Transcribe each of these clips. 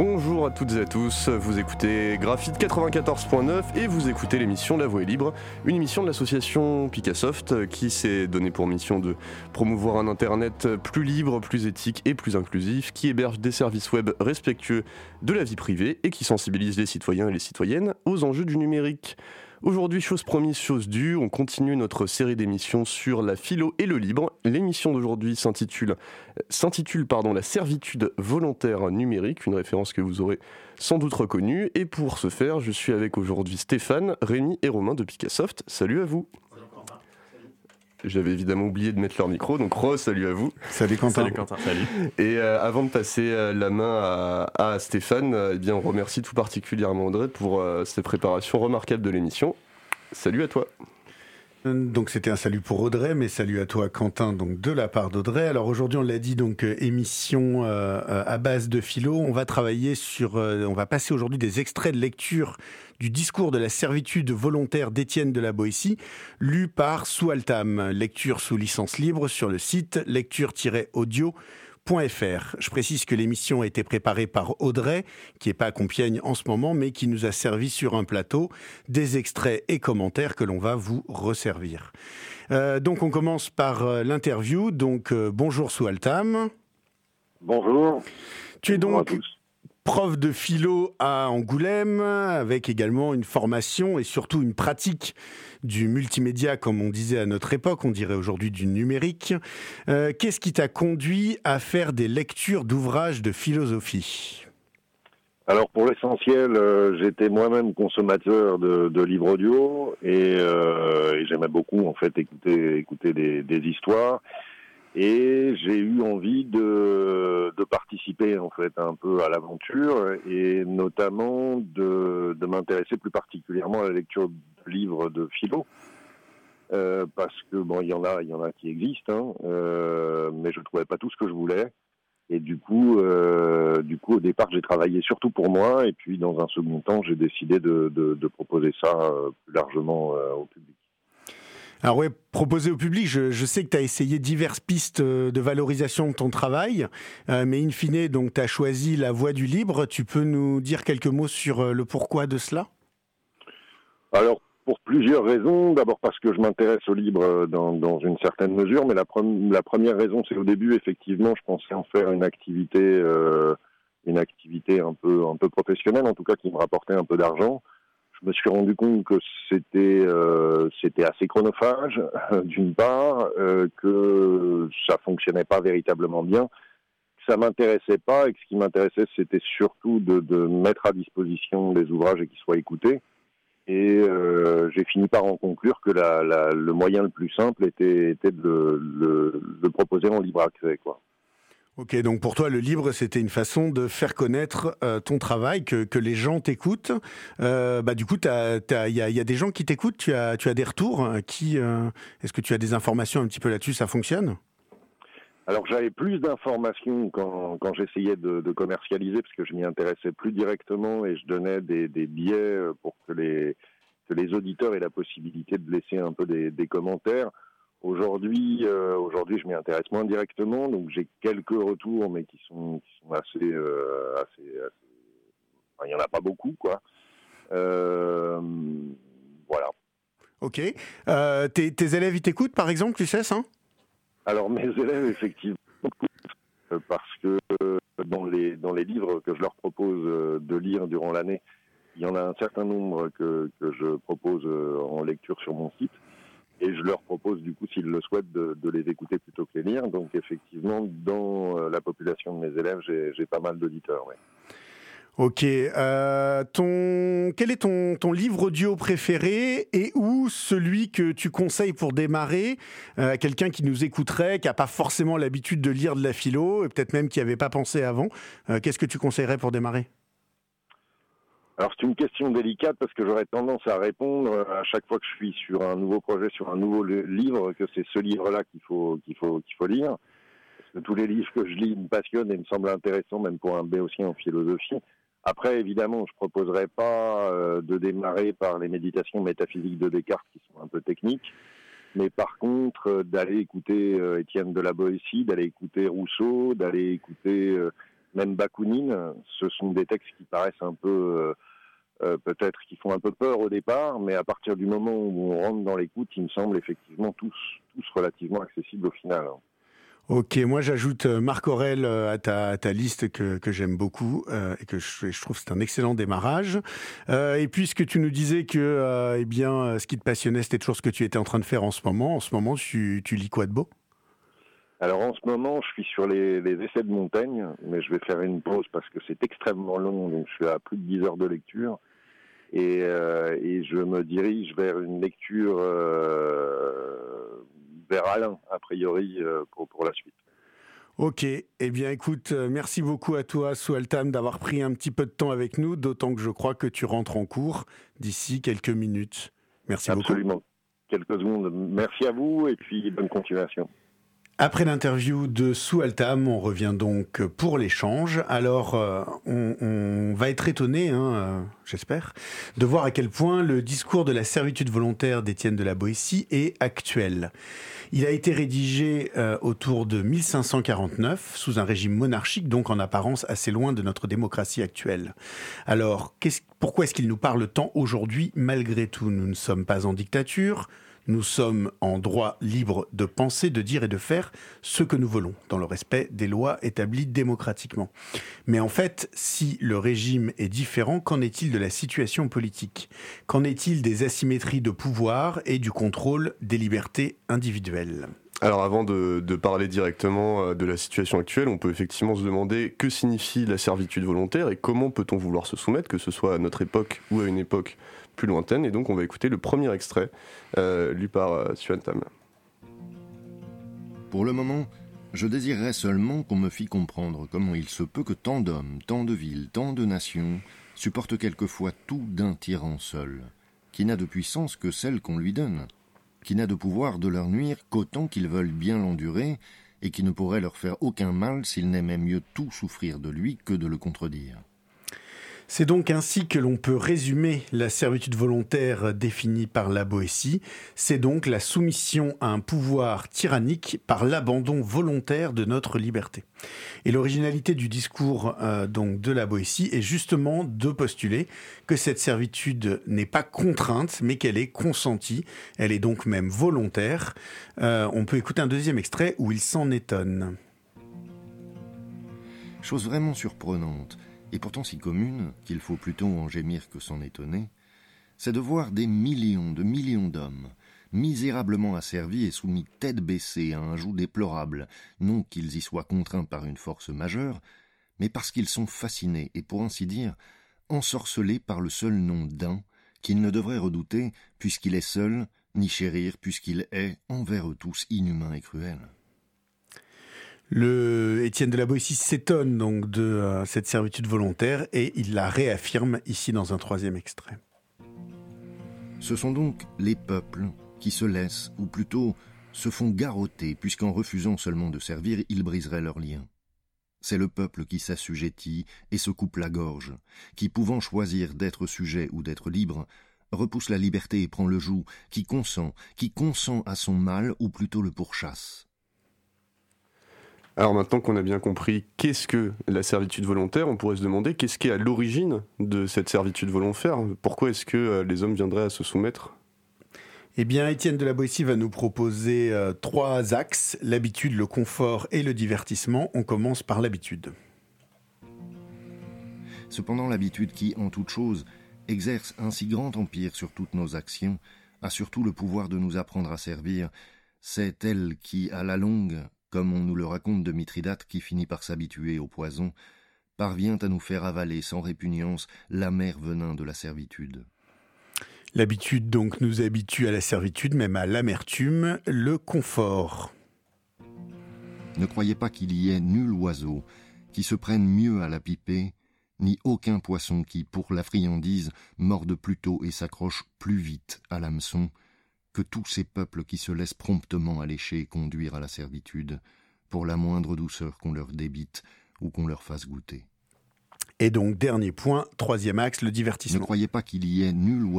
Bonjour à toutes et à tous, vous écoutez Graphite 94.9 et vous écoutez l'émission La Voix libre, une émission de l'association Picassoft qui s'est donné pour mission de promouvoir un internet plus libre, plus éthique et plus inclusif, qui héberge des services web respectueux de la vie privée et qui sensibilise les citoyens et les citoyennes aux enjeux du numérique. Aujourd'hui, chose promise, chose due, on continue notre série d'émissions sur la philo et le libre. L'émission d'aujourd'hui s'intitule, La servitude volontaire numérique, une référence que vous aurez sans doute reconnue. Et pour ce faire, je suis avec aujourd'hui Stéphane, Rémi et Romain de Picassoft. Salut à vous. J'avais évidemment oublié de mettre leur micro, donc Rose, salut à vous. Salut Quentin. Salut Quentin. Salut. Et euh, avant de passer euh, la main à, Stéphane, euh, eh bien, on remercie tout particulièrement Audrey pour ses préparations remarquables de l'émission. Salut à toi. Donc c'était un salut pour Audrey, mais salut à toi Quentin, donc de la part d'Audrey. Alors aujourd'hui on l'a dit, donc émission à base de philo. On va travailler sur, on va passer aujourd'hui des extraits de lecture du discours de la servitude volontaire d'Étienne de la Boétie, lu par Soualtam. Lecture sous licence libre sur le site lecture-audio. Je précise que l'émission a été préparée par Audrey, qui n'est pas à Compiègne en ce moment, mais qui nous a servi sur un plateau des extraits et commentaires que l'on va vous resservir. Euh, donc on commence par euh, l'interview. Donc euh, bonjour Soualtam. Bonjour. Tu es donc prof de philo à Angoulême, avec également une formation et surtout une pratique du multimédia, comme on disait à notre époque, on dirait aujourd'hui du numérique. Euh, qu'est-ce qui t'a conduit à faire des lectures d'ouvrages de philosophie? Alors pour l'essentiel, euh, j'étais moi-même consommateur de, livres audio euh, et, j'aimais beaucoup en fait écouter des histoires et j'ai eu envie de, de, participer en fait un peu à l'aventure et notamment de, de m'intéresser plus particulièrement à la lecture de livres de philo. Euh, parce que bon il y en a il y en a qui existent hein, euh, mais je trouvais pas tout ce que je voulais. Et du coup euh, du coup au départ j'ai travaillé surtout pour moi. Et puis dans un second temps j'ai décidé de, de, de, proposer ça euh, plus largement euh, au public. Alors ouais, proposer au public, je, sais que tu as essayé diverses pistes euh, de valorisation de ton travail, euh, mais in fine, donc tu as choisi la voie du libre. Tu peux nous dire quelques mots sur euh, le pourquoi de cela? Alors, pour plusieurs raisons. D'abord parce que je m'intéresse au libre dans, une certaine mesure, mais la, la première raison, c'est au début, effectivement, je pensais en faire une activité, une activité un peu, un peu professionnelle, en tout cas qui me rapportait un peu d'argent je me suis rendu compte que c'était euh, c'était assez chronophage d'une part, euh, que ça fonctionnait pas véritablement bien, que ça m'intéressait pas et que ce qui m'intéressait c'était surtout de, de, mettre à disposition des ouvrages et qu'ils soient écoutés. Et euh, j'ai fini par en conclure que la, la, le moyen le plus simple était, était de le, le proposer en libre accès, quoi. Ok, donc pour toi, le libre, c'était une façon de faire connaître euh, ton travail, que, les gens t'écoutent. Euh, bah, du coup, il y a, des gens qui t'écoutent, tu as, des retours. Euh, Est-ce que tu as des informations un petit peu là-dessus Ça fonctionne? Alors j'avais plus d'informations quand, j'essayais de, commercialiser parce que je m'y intéressais plus directement et je donnais des, des biais pour que les, auditeurs aient la possibilité de laisser un peu des commentaires. Aujourd'hui, euh, aujourd'hui, je m'y intéresse moins directement, donc j'ai quelques retours, mais qui sont, qui sont assez, euh, assez, Enfin, il y en a pas beaucoup, quoi. Euh, voilà. Ok. Tes, tes, élèves, ils t'écoutent, par exemple, tu sais Alors, mes élèves, effectivement, parce que dans les dans les livres que je leur propose de lire durant l'année, il y en a un certain nombre que que je propose en lecture sur mon site et je leur propose du coup, s'ils le souhaitent, de, les écouter plutôt que les lire. Donc effectivement, dans euh, la population de mes élèves, j'ai pas mal d'auditeurs. Ok. Euh, ton... Quel est ton, livre audio préféré et ou celui que tu conseilles pour démarrer euh, quelqu'un qui nous écouterait, qui n'a pas forcément l'habitude de lire de la philo et peut-être même qui avait pas pensé avant euh, Qu'est-ce que tu conseillerais pour démarrer? Alors c'est une question délicate parce que j'aurais tendance à répondre à chaque fois que je suis sur un nouveau projet, sur un nouveau livre, que c'est ce livre-là qu'il faut qu'il faut qu'il faut lire. Tous les livres que je lis me passionnent et me semblent intéressants, même pour un béotien en philosophie. Après, évidemment, je proposerais pas euh, de démarrer par les méditations métaphysiques de Descartes qui sont un peu techniques, mais par contre euh, d'aller écouter euh, Étienne de la Boétie, d'aller écouter Rousseau, d'aller écouter même Bakounine, ce sont des textes qui paraissent un peu peut-être qui font un peu peur au départ, mais à partir du moment où on rentre dans l'écoute, ils me semblent effectivement tous, tous relativement accessibles au final. Ok, moi j'ajoute euh, Marc Aurel euh, à ta, ta liste que, que j'aime beaucoup euh, et que je, je trouve c'est un excellent démarrage. Euh, et puisque tu nous disais que euh, eh bien, ce qui te passionnait, c'était toujours ce que tu étais en train de faire en ce moment, en ce moment tu, tu lis quoi de beau? Alors en ce moment, je suis sur les, les, essais de Montaigne, mais je vais faire une pause parce que c'est extrêmement long, donc je suis à plus de 10 heures de lecture. Et, euh, et je me dirige vers une lecture euh, vers Alain, a priori, euh, pour, pour la suite. Ok, eh bien écoute, merci beaucoup à toi, Soualtam, d'avoir pris un petit peu de temps avec nous, d'autant que je crois que tu rentres en cours d'ici quelques minutes. Merci Absolument. beaucoup. Quelques secondes. Merci à vous et puis bonne continuation. Après l'interview de Soualtam, on revient donc pour l'échange. Alors, euh, on, va être étonné, hein, euh, j'espère, de voir à quel point le discours de la servitude volontaire d'Étienne de la Boétie est actuel. Il a été rédigé euh, autour de 1549 sous un régime monarchique, donc en apparence assez loin de notre démocratie actuelle. Alors, pourquoi est-ce qu'il nous parle tant aujourd'hui malgré tout Nous ne sommes pas en dictature? Nous sommes en droit libre de penser, de dire et de faire ce que nous voulons, dans le respect des lois établies démocratiquement. Mais en fait, si le régime est différent, qu'en est-il de la situation politique? Qu'en est-il des asymétries de pouvoir et du contrôle des libertés individuelles? Alors avant de, parler directement euh, de la situation actuelle, on peut effectivement se demander que signifie la servitude volontaire et comment peut-on vouloir se soumettre, que ce soit à notre époque ou à une époque plus lointaine. Et donc on va écouter le premier extrait euh, lu par euh, Suan Tam. Pour le moment, je désirerais seulement qu'on me fît comprendre comment il se peut que tant d'hommes, tant de villes, tant de nations supportent quelquefois tout d'un tyran seul, qui n'a de puissance que celle qu'on lui donne qui n'a de pouvoir de leur nuire qu'autant qu'ils veulent bien l'endurer, et qui ne pourrait leur faire aucun mal s'ils n'aimaient mieux tout souffrir de lui que de le contredire. C'est donc ainsi que l'on peut résumer la servitude volontaire définie par la Boétie. C'est donc la soumission à un pouvoir tyrannique par l'abandon volontaire de notre liberté. Et l'originalité du discours euh, donc de la Boétie est justement de postuler que cette servitude n'est pas contrainte, mais qu'elle est consentie. Elle est donc même volontaire. Euh, on peut écouter un deuxième extrait où il s'en étonne. Chose vraiment surprenante et pourtant si commune qu'il faut plutôt en gémir que s'en étonner, c'est de voir des millions de millions d'hommes, misérablement asservis et soumis tête baissée à un joug déplorable, non qu'ils y soient contraints par une force majeure, mais parce qu'ils sont fascinés et, pour ainsi dire, ensorcelés par le seul nom d'un qu'ils ne devraient redouter puisqu'il est seul, ni chérir puisqu'il est, envers eux tous, inhumain et cruel. Le Étienne de la Boétie s'étonne donc de euh, cette servitude volontaire et il la réaffirme ici dans un troisième extrait. Ce sont donc les peuples qui se laissent, ou plutôt se font garrotter, puisqu'en refusant seulement de servir, ils briseraient leurs liens. C'est le peuple qui s'assujettit et se coupe la gorge, qui, pouvant choisir d'être sujet ou d'être libre, repousse la liberté et prend le joug, qui consent, qui consent à son mal ou plutôt le pourchasse. Alors maintenant qu'on a bien compris qu'est-ce que la servitude volontaire, on pourrait se demander qu'est-ce qui est à l'origine de cette servitude volontaire Pourquoi est-ce que euh, les hommes viendraient à se soumettre? Eh bien, Étienne de la Boétie va nous proposer euh, trois axes, l'habitude, le confort et le divertissement. On commence par l'habitude. Cependant, l'habitude qui, en toute chose, exerce un si grand empire sur toutes nos actions, a surtout le pouvoir de nous apprendre à servir, c'est elle qui, à la longue, comme on nous le raconte de Mithridate qui finit par s'habituer au poison, parvient à nous faire avaler sans répugnance l'amer venin de la servitude. L'habitude donc nous habitue à la servitude, même à l'amertume, le confort. Ne croyez pas qu'il y ait nul oiseau qui se prenne mieux à la piper, ni aucun poisson qui, pour la friandise, morde plus tôt et s'accroche plus vite à l'hameçon, que tous ces peuples qui se laissent promptement allécher et conduire à la servitude, pour la moindre douceur qu'on leur débite ou qu'on leur fasse goûter. Et donc, dernier point, troisième axe, le divertissement. Ne croyez pas qu'il y ait nul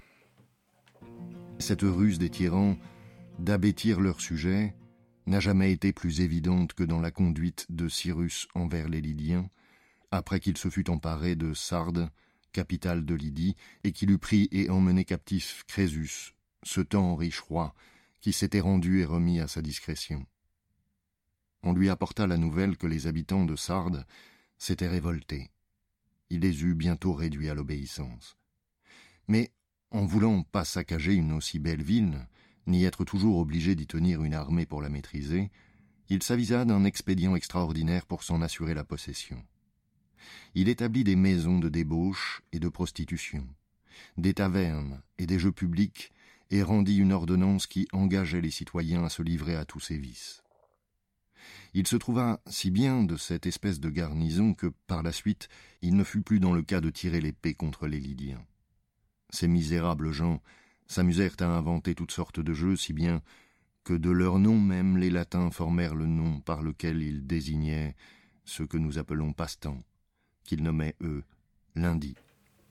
cette ruse des tyrans d'abêtir leur sujet n'a jamais été plus évidente que dans la conduite de Cyrus envers les Lydiens, après qu'il se fut emparé de Sardes, capitale de Lydie, et qu'il eut pris et emmené captif Crésus, ce temps riche roi, qui s'était rendu et remis à sa discrétion. On lui apporta la nouvelle que les habitants de Sardes s'étaient révoltés. Il les eut bientôt réduits à l'obéissance. Mais, en voulant pas saccager une aussi belle ville, ni être toujours obligé d'y tenir une armée pour la maîtriser, il s'avisa d'un expédient extraordinaire pour s'en assurer la possession. Il établit des maisons de débauche et de prostitution, des tavernes et des jeux publics, et rendit une ordonnance qui engageait les citoyens à se livrer à tous ces vices. Il se trouva si bien de cette espèce de garnison que, par la suite, il ne fut plus dans le cas de tirer l'épée contre les Lydiens. Ces misérables gens s'amusèrent à inventer toutes sortes de jeux, si bien que de leur nom même les latins formèrent le nom par lequel ils désignaient ce que nous appelons passe-temps, qu'ils nommaient, eux, lundi,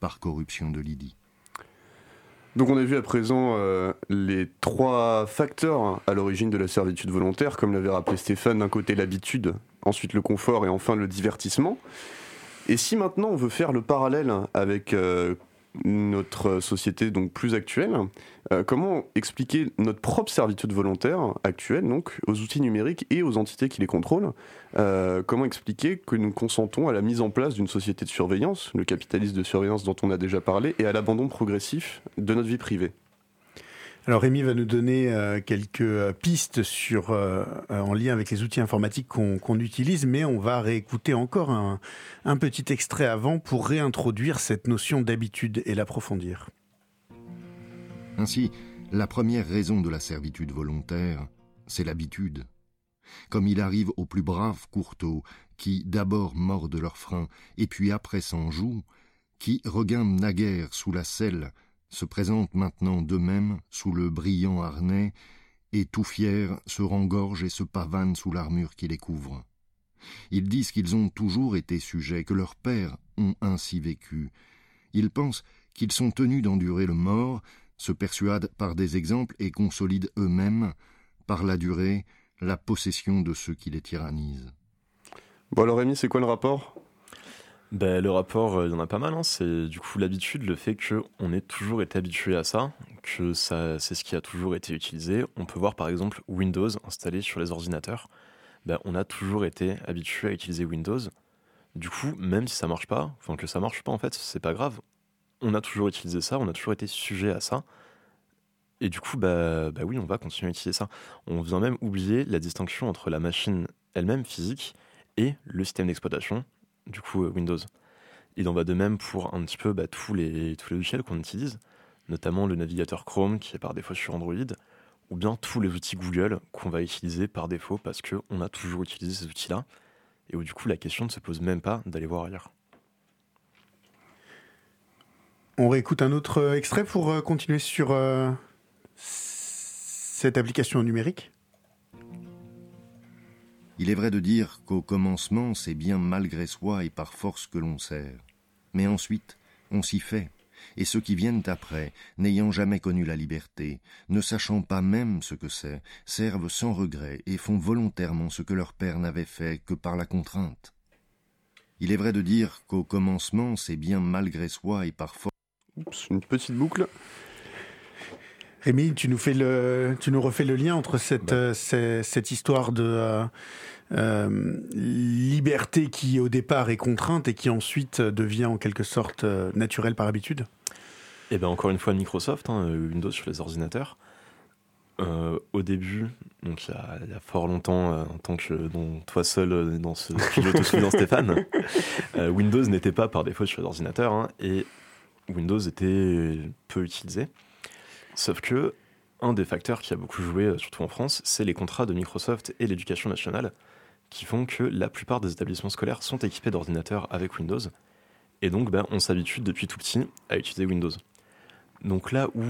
par corruption de Lydie. Donc on a vu à présent euh, les trois facteurs à l'origine de la servitude volontaire, comme l'avait rappelé Stéphane, d'un côté l'habitude, ensuite le confort et enfin le divertissement. Et si maintenant on veut faire le parallèle avec euh, notre société donc plus actuelle, euh, comment expliquer notre propre servitude volontaire actuelle donc aux outils numériques et aux entités qui les contrôlent? Euh, Comment expliquer que nous consentons à la mise en place d'une société de surveillance, le capitalisme de surveillance dont on a déjà parlé, et à l'abandon progressif de notre vie privée? Alors Rémi va nous donner euh, quelques euh, pistes euh, en lien avec les outils informatiques qu'on utilise, mais on va réécouter encore un, petit extrait avant pour réintroduire cette notion d'habitude et l'approfondir. Ainsi, la première raison de la servitude volontaire, c'est l'habitude. Comme il arrive aux plus braves courteaux, qui d'abord mordent leurs freins, et puis après s'en jouent, qui regardent naguère sous la selle, se présentent maintenant d'eux-mêmes sous le brillant harnais, et tout fiers se rengorgent et se pavanent sous l'armure qui les couvre. Ils disent qu'ils ont toujours été sujets, que leurs pères ont ainsi vécu. Ils pensent qu'ils sont tenus d'endurer le mort, se persuadent par des exemples et consolident eux-mêmes, par la durée, la possession de ceux qui les tyrannisent. Bon alors Rémi, c'est quoi le rapport? Ben, le rapport, euh, il y en a pas mal. Hein. C'est du coup l'habitude, le fait qu'on ait toujours été habitué à ça, que ça, c'est ce qui a toujours été utilisé. On peut voir par exemple Windows installé sur les ordinateurs. Ben, on a toujours été habitué à utiliser Windows. Du coup, même si ça marche pas, enfin que ça marche pas en fait, c'est pas grave. On a toujours utilisé ça, on a toujours été sujet à ça. Et du coup, bah, bah oui, on va continuer à utiliser ça. On vient même oublier la distinction entre la machine elle-même physique et le système d'exploitation, du coup euh, Windows. Il en va de même pour un petit peu bah, tous, les, tous les logiciels qu'on utilise, notamment le navigateur Chrome qui est par défaut sur Android, ou bien tous les outils Google qu'on va utiliser par défaut parce qu'on a toujours utilisé ces outils-là, et où du coup la question ne se pose même pas d'aller voir ailleurs. On réécoute un autre euh, extrait pour euh, continuer sur cette application numérique il est vrai de dire qu'au commencement, c'est bien malgré soi et par force que l'on sert. Mais ensuite, on s'y fait, et ceux qui viennent après, n'ayant jamais connu la liberté, ne sachant pas même ce que c'est, servent sans regret et font volontairement ce que leur père n'avait fait que par la contrainte. Il est vrai de dire qu'au commencement, c'est bien malgré soi et par force. Oups, une petite boucle. Rémi, tu nous, fais le, tu nous refais le lien entre cette, bah. euh, cette, histoire de euh, euh, liberté qui au départ est contrainte et qui ensuite devient en quelque sorte naturelle par habitude? Eh bien encore une fois Microsoft, hein, Windows sur les ordinateurs. au début, donc il y a, fort longtemps, en tant que toi seul dans ce studio, tout dans Stéphane, Windows n'était pas par défaut sur les ordinateurs hein, et Windows était peu utilisé. Sauf que un des facteurs qui a beaucoup joué, euh, surtout en France, c'est les contrats de Microsoft et l'éducation nationale, qui font que la plupart des établissements scolaires sont équipés d'ordinateurs avec Windows, et donc ben, on s'habitue depuis tout petit à utiliser Windows. Donc là où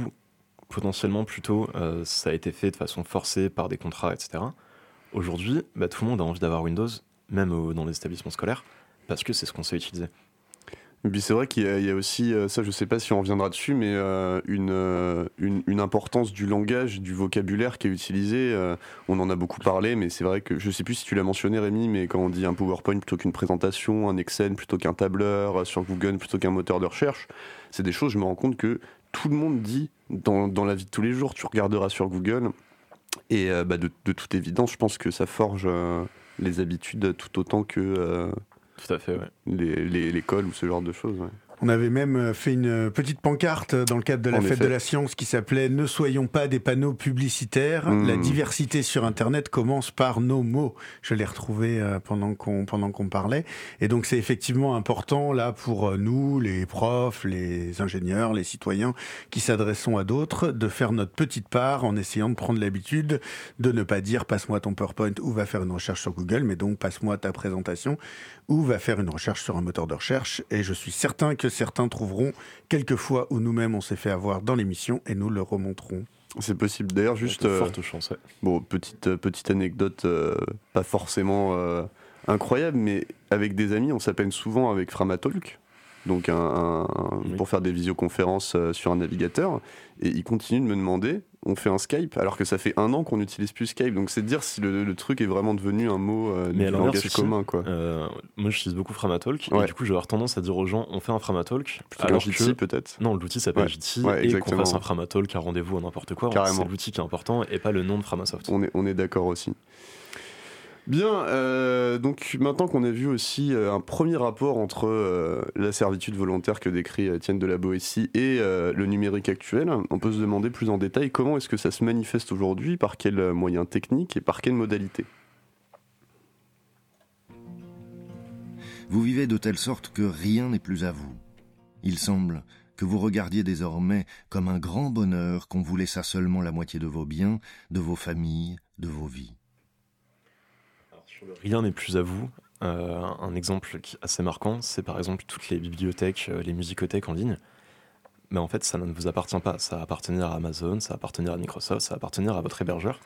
potentiellement plutôt euh, ça a été fait de façon forcée par des contrats, etc., aujourd'hui ben, tout le monde a envie d'avoir Windows, même dans les établissements scolaires, parce que c'est ce qu'on sait utiliser. Et c'est vrai qu'il y, a aussi, euh, ça je sais pas si on reviendra dessus, mais euh, euh, une, une, importance du langage, du vocabulaire qui est utilisé. on en a beaucoup parlé, mais c'est vrai que je sais plus si tu l'as mentionné Rémi, mais quand on dit un PowerPoint plutôt qu'une présentation, un Excel plutôt qu'un tableur, sur Google plutôt qu'un moteur de recherche, c'est des choses, je me rends compte que tout le monde dit dans, dans la vie de tous les jours. Tu regarderas sur Google, et bah, de, de, toute évidence, je pense que ça forge les habitudes tout autant que tout à fait, l'école ou ce genre de choses. On avait même euh, fait une euh, petite pancarte dans le cadre de la fête de la science qui s'appelait Ne soyons pas des panneaux publicitaires. Hmm. La diversité sur Internet commence par nos mots. Je l'ai retrouvé euh, pendant qu'on pendant qu'on parlait. Et donc c'est effectivement important là pour nous, les profs, les ingénieurs, les citoyens qui s'adressons à d'autres, de faire notre petite part en essayant de prendre l'habitude de ne pas dire passe-moi ton PowerPoint ou va faire une recherche sur Google, mais donc passe-moi ta présentation ou va faire une recherche sur un moteur de recherche. Et je suis certain que certains trouveront quelques fois où nous-mêmes on s'est fait avoir dans l'émission et nous le remonterons. C'est possible. D'ailleurs, juste. Euh, forte chance, Bon, petite, euh, petite anecdote, euh, pas forcément incroyable, mais avec des amis, on s'appelle souvent avec Framatalk donc un, pour faire des visioconférences euh, sur un navigateur. Et il continue de me demander, on fait un Skype, alors que ça fait un an qu'on n'utilise plus Skype. Donc c'est dire si le, truc est vraiment devenu un mot euh, Mais langage commun. Quoi. Euh, moi j'utilise beaucoup Framatalk, et du coup je vais avoir tendance à dire aux gens, on fait un Framatalk. alors que... peut-être Non, l'outil s'appelle ouais. et qu'on fasse un Framatalk, un rendez-vous, n'importe quoi, c'est l'outil qui est important et pas le nom de Framasoft. On est, on est d'accord aussi. Bien, euh, donc maintenant qu'on a vu aussi euh, un premier rapport entre euh, la servitude volontaire que décrit Étienne de la Boétie et le numérique actuel, on peut se demander plus en détail comment est-ce que ça se manifeste aujourd'hui, par quels moyens techniques et par quelles modalités. Vous vivez de telle sorte que rien n'est plus à vous. Il semble que vous regardiez désormais comme un grand bonheur qu'on vous laissa seulement la moitié de vos biens, de vos familles, de vos vies. Rien n'est plus à vous. Euh, un exemple assez marquant, c'est par exemple toutes les bibliothèques, euh, les musicothèques en ligne. Mais en fait, ça ne vous appartient pas. Ça appartenir à Amazon, ça appartenir à Microsoft, ça appartenir à votre hébergeur.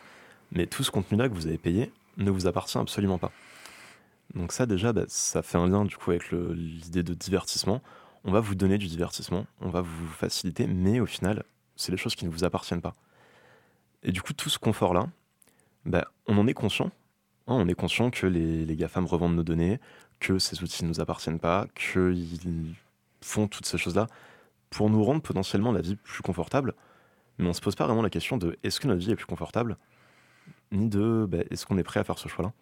Mais tout ce contenu-là que vous avez payé ne vous appartient absolument pas. Donc ça déjà, bah, ça fait un lien du coup avec l'idée de divertissement. On va vous donner du divertissement, on va vous faciliter, mais au final, c'est les choses qui ne vous appartiennent pas. Et du coup, tout ce confort-là, bah, on en est conscient, on est conscient que les, les GAFAM revendent nos données, que ces outils ne nous appartiennent pas, qu'ils font toutes ces choses-là pour nous rendre potentiellement la vie plus confortable. Mais on ne se pose pas vraiment la question de est-ce que notre vie est plus confortable, ni de bah, est-ce qu'on est prêt à faire ce choix-là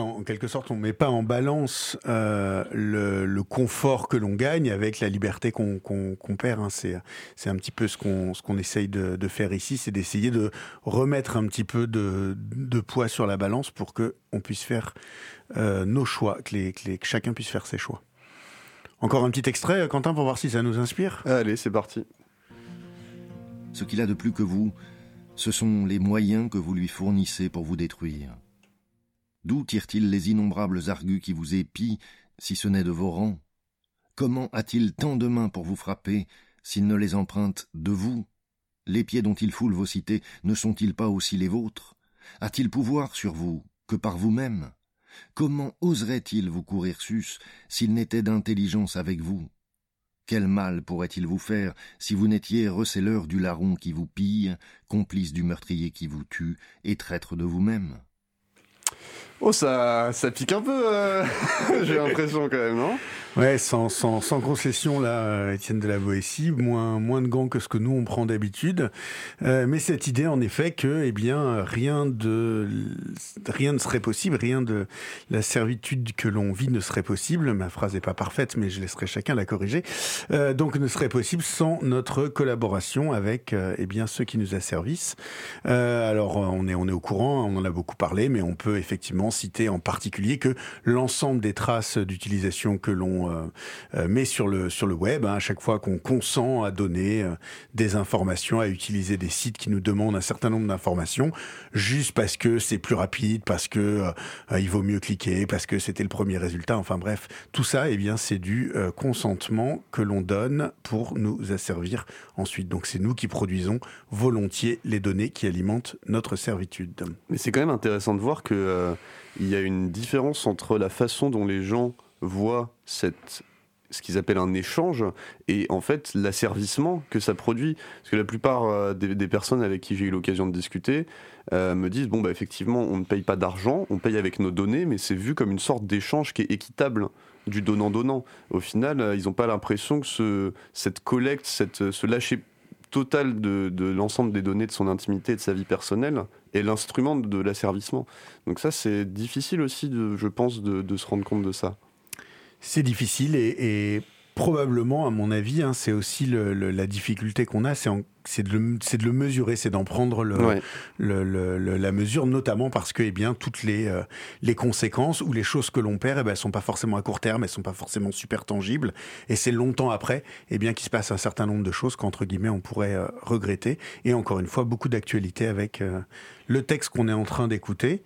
en quelque sorte, on ne met pas en balance euh, le, confort que l'on gagne avec la liberté qu'on perd. Hein. C'est un petit peu ce qu'on qu'on essaye de, faire ici, c'est d'essayer de remettre un petit peu de, poids sur la balance pour que on puisse faire euh, nos choix, que, les, que, chacun puisse faire ses choix. Encore un petit extrait, Quentin, pour voir si ça nous inspire Allez, c'est parti. Ce qu'il a de plus que vous, ce sont les moyens que vous lui fournissez pour vous détruire. D'où tire-t-il les innombrables argus qui vous épient, si ce n'est de vos rangs? Comment a-t-il tant de mains pour vous frapper, s'il ne les emprunte de vous? Les pieds dont il foule vos cités ne sont-ils pas aussi les vôtres? A-t-il pouvoir sur vous que par vous-même? Comment oserait-il vous courir sus s'il n'était d'intelligence avec vous? Quel mal pourrait-il vous faire si vous n'étiez receleur du larron qui vous pille, complice du meurtrier qui vous tue et traître de vous-même? Oh, ça, ça pique un peu, euh, j'ai l'impression quand même, non? Ouais, sans, sans, concession, là, Étienne de la Boétie, moins, moins de gants que ce que nous, on prend d'habitude. Euh, mais cette idée, en effet, que, eh bien, rien de, rien ne serait possible, rien de la servitude que l'on vit ne serait possible. Ma phrase n'est pas parfaite, mais je laisserai chacun la corriger. Euh, donc, ne serait possible sans notre collaboration avec, eh bien, ceux qui nous asservissent. Alors, on est, on est au courant, on en a beaucoup parlé, mais on peut effectivement citer en particulier que l'ensemble des traces d'utilisation que l'on euh, euh, met sur le, sur le web, hein, à chaque fois qu'on consent à donner euh, des informations, à utiliser des sites qui nous demandent un certain nombre d'informations, juste parce que c'est plus rapide, parce que il vaut mieux cliquer, parce que c'était le premier résultat, enfin bref, tout ça, eh bien, c'est du consentement que l'on donne pour nous asservir ensuite. Donc c'est nous qui produisons volontiers les données qui alimentent notre servitude. Mais c'est quand même intéressant de voir que il y a une différence entre la façon dont les gens voient ce qu'ils appellent un échange et en fait l'asservissement que ça produit. Parce que la plupart euh, des, personnes avec qui j'ai eu l'occasion de discuter euh, me disent bon bah effectivement on ne paye pas d'argent, on paye avec nos données, mais c'est vu comme une sorte d'échange qui est équitable du donnant-donnant. Au final, euh, ils n'ont pas l'impression que ce, cette collecte, ce lâcher total de, de l'ensemble des données de son intimité et de sa vie personnelle est l'instrument de l'asservissement. Donc ça, c'est difficile aussi, de, je pense, de, de se rendre compte de ça. C'est difficile et, probablement, à mon avis, hein, c'est aussi la difficulté qu'on a, c'est de, le mesurer, c'est d'en prendre la mesure, notamment parce que eh bien, toutes les, euh, les conséquences ou les choses que l'on perd, eh ben, elles sont pas forcément à court terme, elles sont pas forcément super tangibles, et c'est longtemps après eh bien, qu'il se passe un certain nombre de choses qu'entre guillemets on pourrait euh, regretter. Et encore une fois, beaucoup d'actualité avec euh, le texte qu'on est en train d'écouter.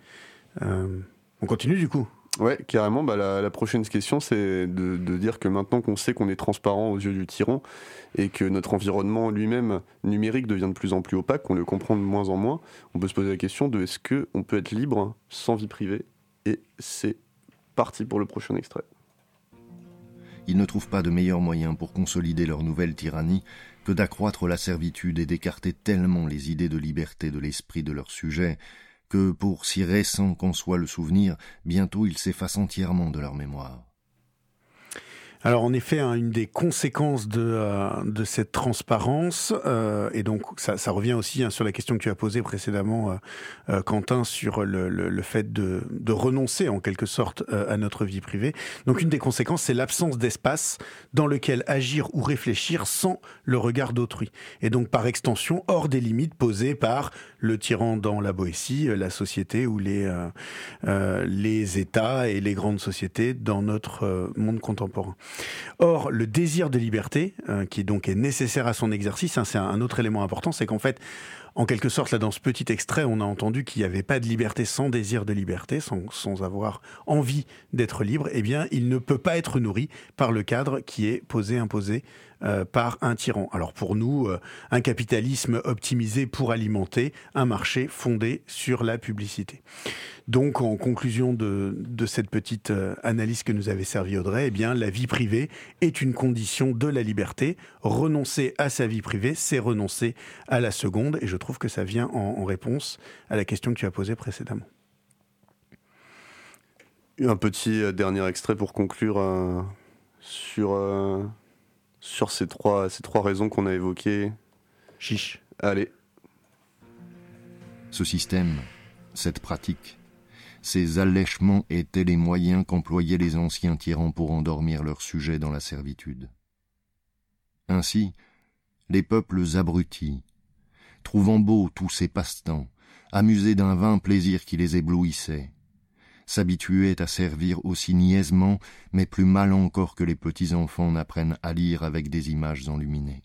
on continue du coup? Ouais, carrément. Bah, la, prochaine question, c'est de, dire que maintenant qu'on sait qu'on est transparent aux yeux du tyran et que notre environnement lui-même numérique devient de plus en plus opaque, qu'on le comprend de moins en moins, on peut se poser la question de est-ce qu'on peut être libre sans vie privée Et c'est parti pour le prochain extrait. Ils ne trouvent pas de meilleur moyen pour consolider leur nouvelle tyrannie que d'accroître la servitude et d'écarter tellement les idées de liberté de l'esprit de leur sujet que, pour si récent qu'en soit le souvenir, bientôt il s'efface entièrement de leur mémoire. Alors en effet, hein, une des conséquences de, euh, cette transparence, euh, et donc ça, revient aussi hein, sur la question que tu as posée précédemment, euh, Quentin, sur le, le, fait de, de, renoncer en quelque sorte à notre vie privée. Donc une des conséquences, c'est l'absence d'espace dans lequel agir ou réfléchir sans le regard d'autrui. Et donc par extension, hors des limites posées par le tyran dans la Boétie, la société ou les, les États et les grandes sociétés dans notre monde contemporain. Or, le désir de liberté, euh, qui donc est nécessaire à son exercice, hein, c'est un autre élément important, c'est qu'en fait, en quelque sorte, là, dans ce petit extrait, on a entendu qu'il n'y avait pas de liberté sans désir de liberté, sans, sans avoir envie d'être libre. Eh bien, il ne peut pas être nourri par le cadre qui est posé, imposé euh, par un tyran. Alors pour nous, euh, un capitalisme optimisé pour alimenter un marché fondé sur la publicité. Donc en conclusion de, cette petite euh, analyse que nous avait servi Audrey, eh bien la vie privée est une condition de la liberté. Renoncer à sa vie privée, c'est renoncer à la seconde. Et je trouve que ça vient en, réponse à la question que tu as posée précédemment. Un petit dernier extrait pour conclure sur sur ces trois, ces trois raisons qu'on a évoquées Chiche. Allez. Ce système, cette pratique, ces allèchements étaient les moyens qu'employaient les anciens tyrans pour endormir leurs sujets dans la servitude. Ainsi, les peuples abrutis, trouvant beaux tous ces passe-temps, amusés d'un vain plaisir qui les éblouissait, s'habituait à servir aussi niaisement, mais plus mal encore que les petits enfants n'apprennent à lire avec des images enluminées.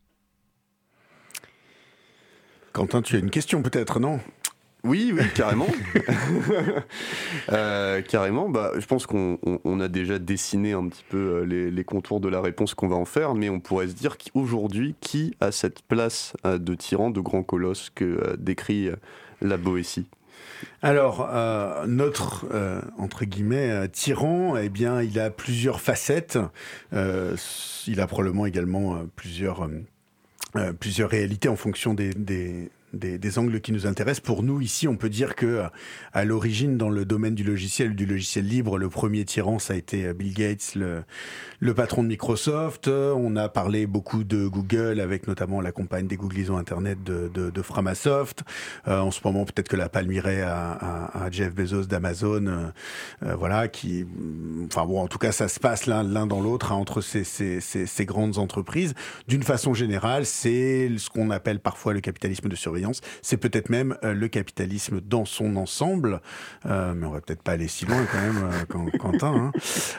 Quentin, tu as une question peut-être, non? Oui, oui, carrément. euh, carrément. Bah, je pense qu'on on, a déjà dessiné un petit peu euh, les, les contours de la réponse qu'on va en faire, mais on pourrait se dire qu'aujourd'hui, qui a cette place euh, de tyran, de grand colosse que euh, décrit la Boétie? Alors, euh, notre, euh, entre guillemets, euh, tyran, eh bien, il a plusieurs facettes. il a probablement également plusieurs, plusieurs réalités en fonction des, des, angles qui nous intéressent. Pour nous, ici, on peut dire que à l'origine, dans le domaine du logiciel, du logiciel libre, le premier tyran, ça a été Bill Gates, le, le patron de Microsoft. On a parlé beaucoup de Google, avec notamment la campagne des googlisons Internet de, de, de Framasoft. Euh, en ce moment, peut-être que la palme irait à, à, à Jeff Bezos d'Amazon. Euh, euh, voilà, qui... Enfin bon, en tout cas, ça se passe l'un l'un dans l'autre hein, entre ces, ces, ces, ces grandes entreprises. D'une façon générale, c'est ce qu'on appelle parfois le capitalisme de surveillance c'est peut-être même euh, le capitalisme dans son ensemble, euh, mais on va peut-être pas aller si loin quand même, euh, Quentin. Hein.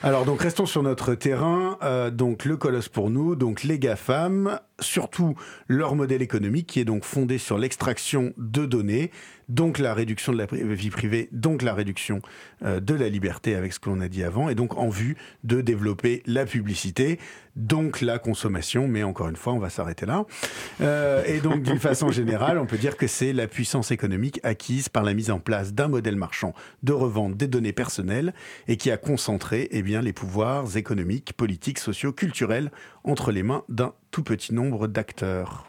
Alors donc restons sur notre terrain. donc le colosse pour nous, donc les GAFAM surtout leur modèle économique qui est donc fondé sur l'extraction de données, donc la réduction de la vie privée, donc la réduction euh, de la liberté avec ce que l'on a dit avant, et donc en vue de développer la publicité, donc la consommation, mais encore une fois, on va s'arrêter là. Euh, et donc d'une façon générale, on peut dire que c'est la puissance économique acquise par la mise en place d'un modèle marchand de revente des données personnelles et qui a concentré eh bien, les pouvoirs économiques, politiques, sociaux, culturels entre les mains d'un tout petit nombre d'acteurs.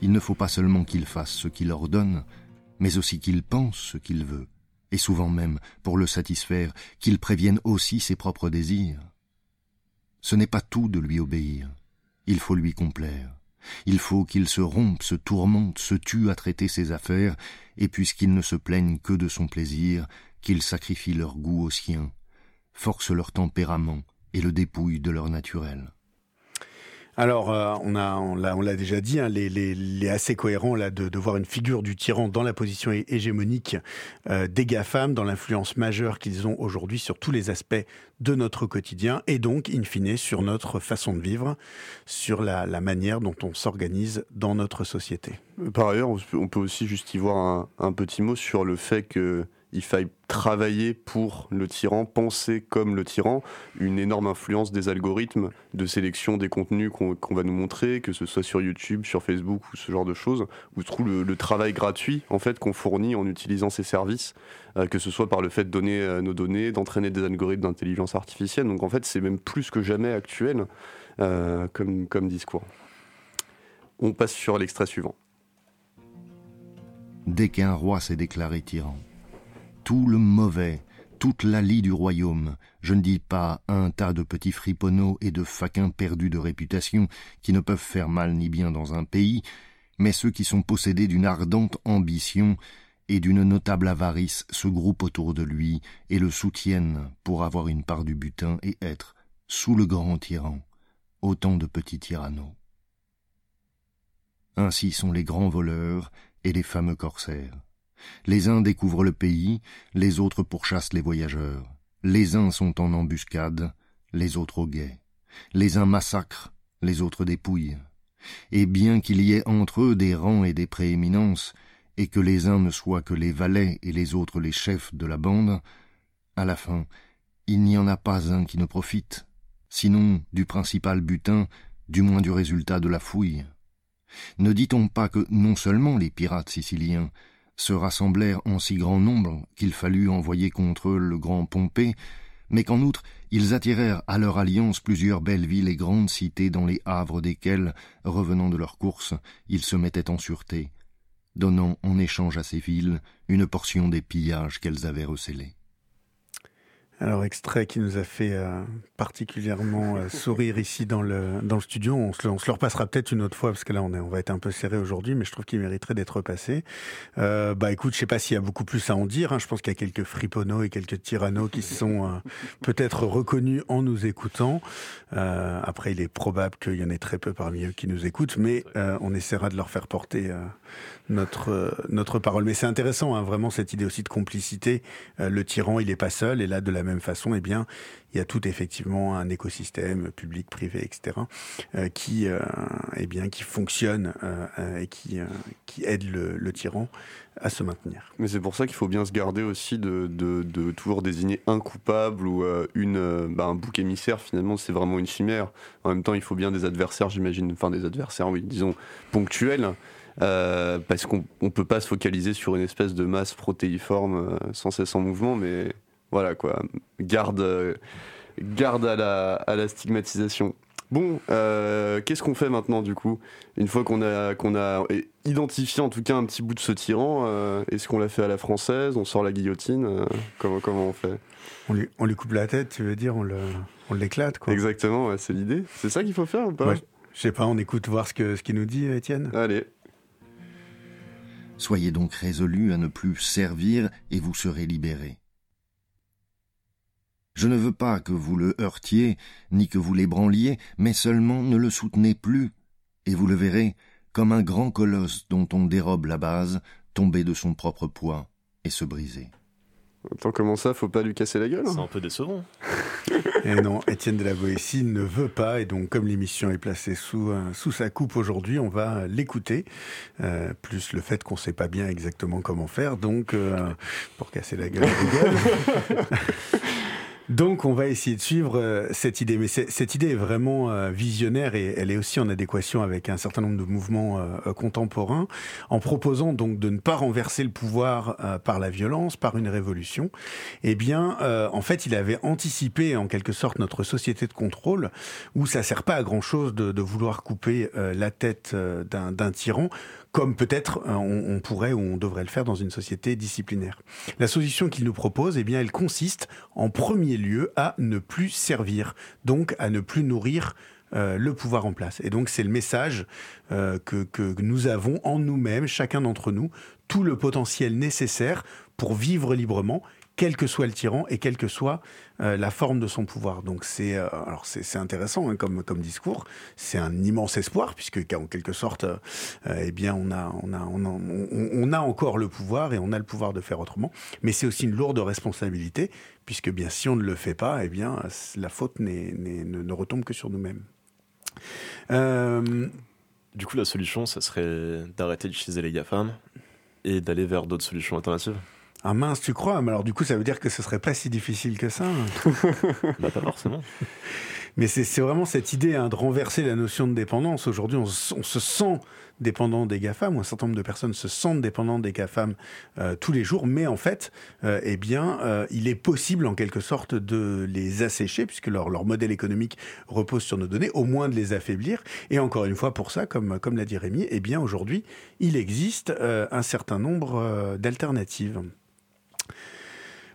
Il ne faut pas seulement qu'il fasse ce qu'il ordonne, mais aussi qu'il pense ce qu'il veut, et souvent même, pour le satisfaire, qu'il prévienne aussi ses propres désirs. Ce n'est pas tout de lui obéir, il faut lui complaire. Il faut qu'il se rompe, se tourmente, se tue à traiter ses affaires, et puisqu'il ne se plaignent que de son plaisir, qu'il sacrifie leur goût au sien, force leur tempérament et le dépouille de leur naturel. Alors, euh, on a, on l'a, déjà dit, hein, les, assez cohérent là de, voir une figure du tyran dans la position hégémonique euh, des GAFAM, dans l'influence majeure qu'ils ont aujourd'hui sur tous les aspects de notre quotidien et donc, in fine, sur notre façon de vivre, sur la, manière dont on s'organise dans notre société. Par ailleurs, on peut aussi juste y voir un petit mot sur le fait que il faille travailler pour le tyran, penser comme le tyran, une énorme influence des algorithmes de sélection des contenus qu'on va nous montrer, que ce soit sur YouTube, sur Facebook ou ce genre de choses, où se le, travail gratuit en fait qu'on fournit en utilisant ces services, euh, que ce soit par le fait de donner euh, nos données, d'entraîner des algorithmes d'intelligence artificielle. Donc en fait, c'est même plus que jamais actuel euh, comme discours. On passe sur l'extrait suivant. Dès qu'un roi s'est déclaré tyran, tout le mauvais, toute la lie du royaume, je ne dis pas un tas de petits friponneaux et de faquins perdus de réputation qui ne peuvent faire mal ni bien dans un pays, mais ceux qui sont possédés d'une ardente ambition et d'une notable avarice se groupent autour de lui et le soutiennent pour avoir une part du butin et être, sous le grand tyran, autant de petits tyranneaux. Ainsi sont les grands voleurs et les fameux corsaires. Les uns découvrent le pays, les autres pourchassent les voyageurs. Les uns sont en embuscade, les autres au guet. Les uns massacrent, les autres dépouillent. Et bien qu'il y ait entre eux des rangs et des prééminences, et que les uns ne soient que les valets et les autres les chefs de la bande, à la fin, il n'y en a pas un qui ne profite, sinon du principal butin, du moins du résultat de la fouille. Ne dit-on pas que non seulement les pirates siciliens, se rassemblèrent en si grand nombre qu'il fallut envoyer contre eux le grand Pompée, mais qu'en outre ils attirèrent à leur alliance plusieurs belles villes et grandes cités dans les havres desquelles, revenant de leur course, ils se mettaient en sûreté, donnant en échange à ces villes une portion des pillages qu'elles avaient recélés. Alors, extrait qui nous a fait euh, particulièrement euh, sourire ici dans le, dans le studio. On se, on se le repassera peut-être une autre fois, parce que là, on, est, on va être un peu serré aujourd'hui, mais je trouve qu'il mériterait d'être repassé. Euh, bah écoute, je sais pas s'il y a beaucoup plus à en dire. Hein. Je pense qu'il y a quelques friponneaux et quelques tyrannos qui sont euh, peut-être reconnus en nous écoutant. après, il est probable qu'il y en ait très peu parmi eux qui nous écoutent, mais on essaiera de leur faire porter notre, notre parole. Mais c'est intéressant, hein, vraiment, cette idée aussi de complicité. le tyran, il n'est pas seul, et là, de la même façon, eh bien, il y a tout effectivement un écosystème public, privé, etc., euh, qui, euh, eh bien, qui fonctionne euh, et qui, aide le, tyran à se maintenir. Mais c'est pour ça qu'il faut bien se garder aussi de, de, toujours désigner un coupable ou une, bah, un bouc émissaire. Finalement, c'est vraiment une chimère. En même temps, il faut bien des adversaires, j'imagine, enfin des adversaires, oui, disons ponctuels. parce qu'on ne peut pas se focaliser sur une espèce de masse protéiforme sans cesse en mouvement, mais voilà quoi, garde, garde à la, à la stigmatisation. Bon, euh, qu'est-ce qu'on fait maintenant du coup? Une fois qu'on a, qu'on a identifié en tout cas un petit bout de ce tyran, euh, est-ce qu'on l'a fait à la française? On sort la guillotine euh, comment, comment on fait? On lui, on lui coupe la tête, tu veux dire On, le, on l'éclate quoi Exactement, c'est l'idée. C'est ça qu'il faut faire ou pas? Je sais pas, on écoute voir ce, que, ce qu'il nous dit Étienne. Allez. Soyez donc résolus à ne plus servir et vous serez libérés. Je ne veux pas que vous le heurtiez, ni que vous l'ébranliez, mais seulement ne le soutenez plus, et vous le verrez comme un grand colosse dont on dérobe la base, tomber de son propre poids et se briser. Attends, comment ça, faut pas lui casser la gueule C'est un peu décevant. et non, Étienne de la Boétie ne veut pas, et donc comme l'émission est placée sous, euh, sous sa coupe aujourd'hui, on va l'écouter, euh, plus le fait qu'on ne sait pas bien exactement comment faire, donc euh, pour casser la gueule. Donc on va essayer de suivre euh, cette idée. Mais cette idée est vraiment euh, visionnaire et elle est aussi en adéquation avec un certain nombre de mouvements euh, contemporains, en proposant donc de ne pas renverser le pouvoir par la violence, par une révolution. Eh bien, en fait, il avait anticipé en quelque sorte notre société de contrôle, où ça sert pas à grand chose de, de vouloir couper la tête d'un tyran comme peut-être euh, on, pourrait ou on devrait le faire dans une société disciplinaire. La solution qu'il nous propose, eh bien, elle consiste en premier lieu à ne plus servir, donc à ne plus nourrir euh, le pouvoir en place. Et donc c'est le message euh, que, que, nous avons en nous-mêmes, chacun d'entre nous, tout le potentiel nécessaire pour vivre librement quel que soit le tyran et quelle que soit euh, la forme de son pouvoir. Donc c'est euh, intéressant hein, comme comme discours. C'est un immense espoir puisque en quelque sorte, euh, eh bien on a on a on a, encore le pouvoir et on a le pouvoir de faire autrement. Mais c'est aussi une lourde responsabilité puisque bien si on ne le fait pas, eh bien la faute n'est, ne, ne retombe que sur nous-mêmes. Du coup, la solution, ça serait d'arrêter d'utiliser les GAFAM et d'aller vers d'autres solutions alternatives? Ah mince, tu crois Mais alors du coup, ça veut dire que ce serait pas si difficile que ça. bah pas forcément. Mais c'est vraiment cette idée hein, de renverser la notion de dépendance. Aujourd'hui, on, se sent dépendant des GAFAM, ou un certain nombre de personnes se sentent dépendants des GAFAM euh, tous les jours, mais en fait, euh, eh bien, euh, il est possible en quelque sorte de les assécher, puisque leur, leur modèle économique repose sur nos données, au moins de les affaiblir. Et encore une fois, pour ça, comme, comme l'a dit Rémi, eh bien, aujourd'hui, il existe un certain nombre d'alternatives.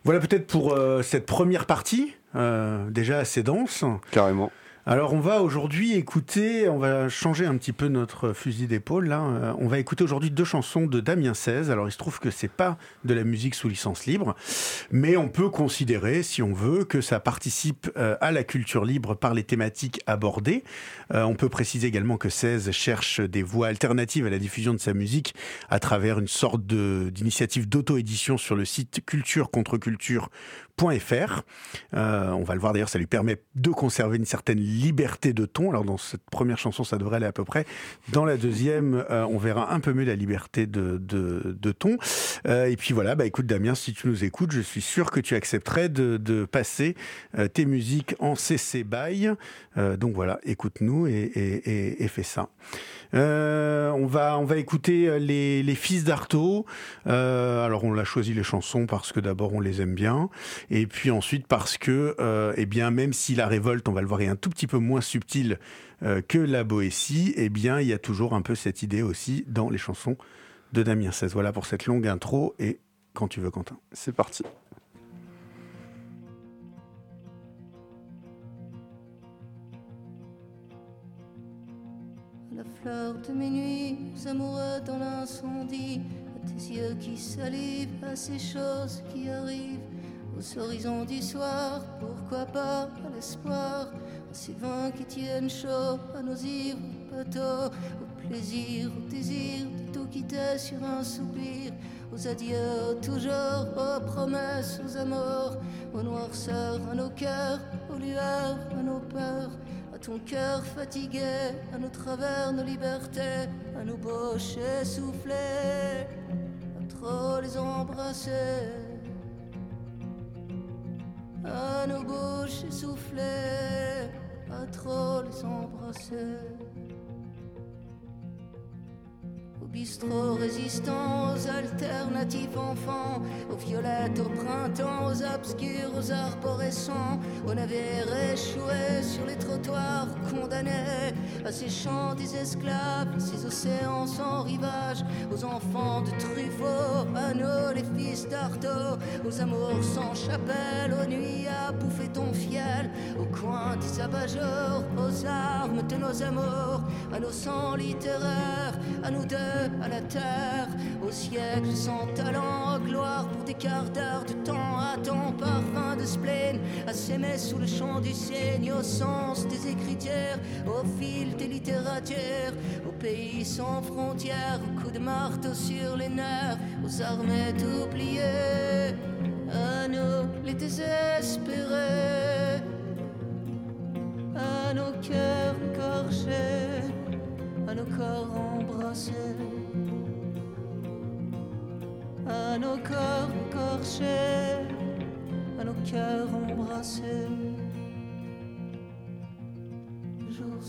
Voilà peut-être pour cette première partie. Euh, déjà assez dense. Carrément. Alors on va aujourd'hui écouter, on va changer un petit peu notre fusil d'épaule là. Euh, on va écouter aujourd'hui deux chansons de Damien 16. Alors il se trouve que c'est pas de la musique sous licence libre, mais on peut considérer, si on veut, que ça participe euh, à la culture libre par les thématiques abordées. on peut préciser également que 16 cherche des voies alternatives à la diffusion de sa musique à travers une sorte d'initiative d'auto-édition sur le site culture contre culture .fr. Euh, on va le voir d'ailleurs, ça lui permet de conserver une certaine liberté de ton. Alors dans cette première chanson, ça devrait aller à peu près. Dans la deuxième, euh, on verra un peu mieux la liberté de, de, ton. Euh, et puis voilà, bah écoute Damien, si tu nous écoutes, je suis sûr que tu accepterais de, de passer tes musiques en CC BY. donc voilà, écoute-nous et, et, et fais ça. Euh, on va on va écouter euh, les, les fils d'Artaud. Euh, alors on l'a choisi les chansons parce que d'abord on les aime bien et puis ensuite parce que eh bien même si la révolte on va le voir est un tout petit peu moins subtile que la Boétie, eh bien il y a toujours un peu cette idée aussi dans les chansons de Damien 16. Voilà pour cette longue intro et quand tu veux Quentin. C'est parti. fleur de mes nuits, amoureux dans l'incendie, à tes yeux qui salivent, à ces choses qui arrivent, aux horizons du soir, pourquoi pas à l'espoir, à ces vins qui tiennent chaud, à nos ivres bateaux, au plaisir, au désir de tout quitter sur un soupir, aux adieux toujours, aux promesses, aux amours, aux noirceurs, à nos cœurs, aux lueurs, à nos peurs. Ton cœur fatigué, à nos travers, nos libertés, à nos bouches essoufflées, à trop les embrasser, à nos bouches essoufflées, à trop les embrasser. Bistrot résistants, aux alternatifs enfants, aux violettes au printemps, aux obscurs, aux arborescents, aux navires échoués sur les trottoirs, condamnés à ces champs des esclaves, ces océans sans rivage, aux enfants de Truffaut, à nous les fils d'Artaud, aux amours sans chapelle, aux nuits à bouffer ton fiel, au coin des abat-jours, aux armes de nos amours, à nos sangs littéraires, à nous deux à la terre, au siècle sans talent, gloire pour des quarts d'heure de temps, à ton parfum de spleen, à s'aimer sous le chant du cygne, au sens des écritures, au fil des littératures, au pays sans frontières, au coup de marteau sur les nerfs, aux armées oubliées, à nous les désespérés, à nos cœurs écorchés, à nos corps embrassés, à nos corps écorchés, à nos cœurs embrassés. Jour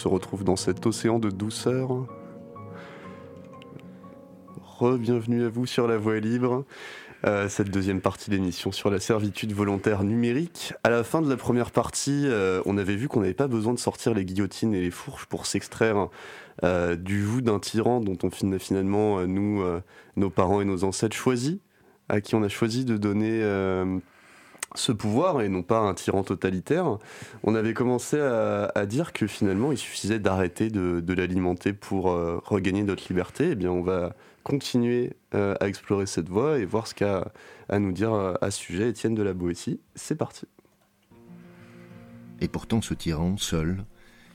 se retrouve dans cet océan de douceur. Re-bienvenue à vous sur La Voie libre. Euh, cette deuxième partie d'émission sur la servitude volontaire numérique. À la fin de la première partie, euh, on avait vu qu'on n'avait pas besoin de sortir les guillotines et les fourches pour s'extraire euh, du joug d'un tyran dont on fin- finalement, nous, nos parents et nos ancêtres choisis, à qui on a choisi de donner ce pouvoir et non pas un tyran totalitaire. On avait commencé à, dire que finalement, il suffisait d'arrêter de, de l'alimenter pour euh, regagner notre liberté. Eh bien, on va continuer euh, à explorer cette voie et voir ce qu'a à nous dire euh, à ce sujet Étienne de la Boétie. C'est parti. Et pourtant ce tyran, seul,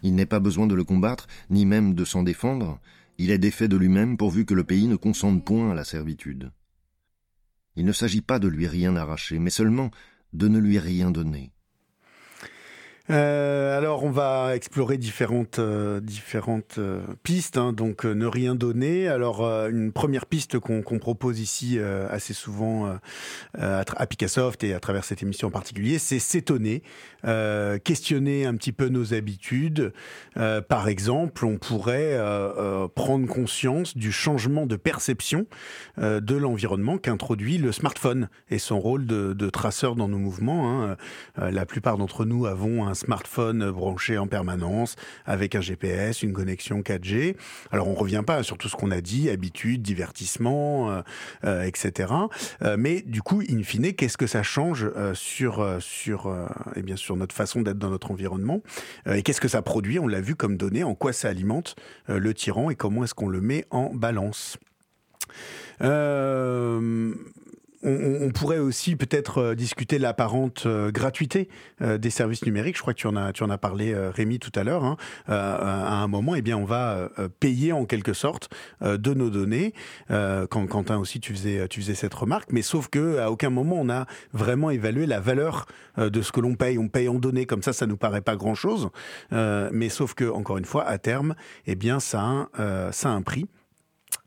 il n'est pas besoin de le combattre, ni même de s'en défendre, il est défait de lui-même pourvu que le pays ne consente point à la servitude. Il ne s'agit pas de lui rien arracher, mais seulement de ne lui rien donner. Euh, alors, on va explorer différentes euh, différentes euh, pistes. hein. donc, ne rien donner. Alors, une première piste qu'on propose ici assez souvent à, Picassoft et à travers cette émission en particulier, c'est s'étonner, questionner un petit peu nos habitudes. Par exemple, on pourrait prendre conscience du changement de perception de l'environnement qu'introduit le smartphone et son rôle de, traceur dans nos mouvements. hein. La plupart d'entre nous avons un smartphone branché en permanence avec un GPS, une connexion 4G. Alors on revient pas sur tout ce qu'on a dit, habitudes, divertissement, euh, euh, etc. Euh, mais du coup, in fine, qu'est-ce que ça change sur sur eh bien sur notre façon d'être dans notre environnement et qu'est-ce que ça produit? On l'a vu comme données, en quoi ça alimente le tyran et comment est-ce qu'on le met en balance? On, pourrait aussi peut-être discuter de l'apparente gratuité des services numériques. Je crois que tu en as, tu en as parlé, Rémi, tout à l'heure. Hein. à un moment, eh bien, on va payer en quelque sorte de nos données. quand Quentin aussi, tu faisais, tu faisais cette remarque, mais sauf que à aucun moment on a vraiment évalué la valeur de ce que l'on paye. On paye en données comme ça, ça nous paraît pas grand-chose, mais sauf que encore une fois, à terme, eh bien, ça ça a un prix.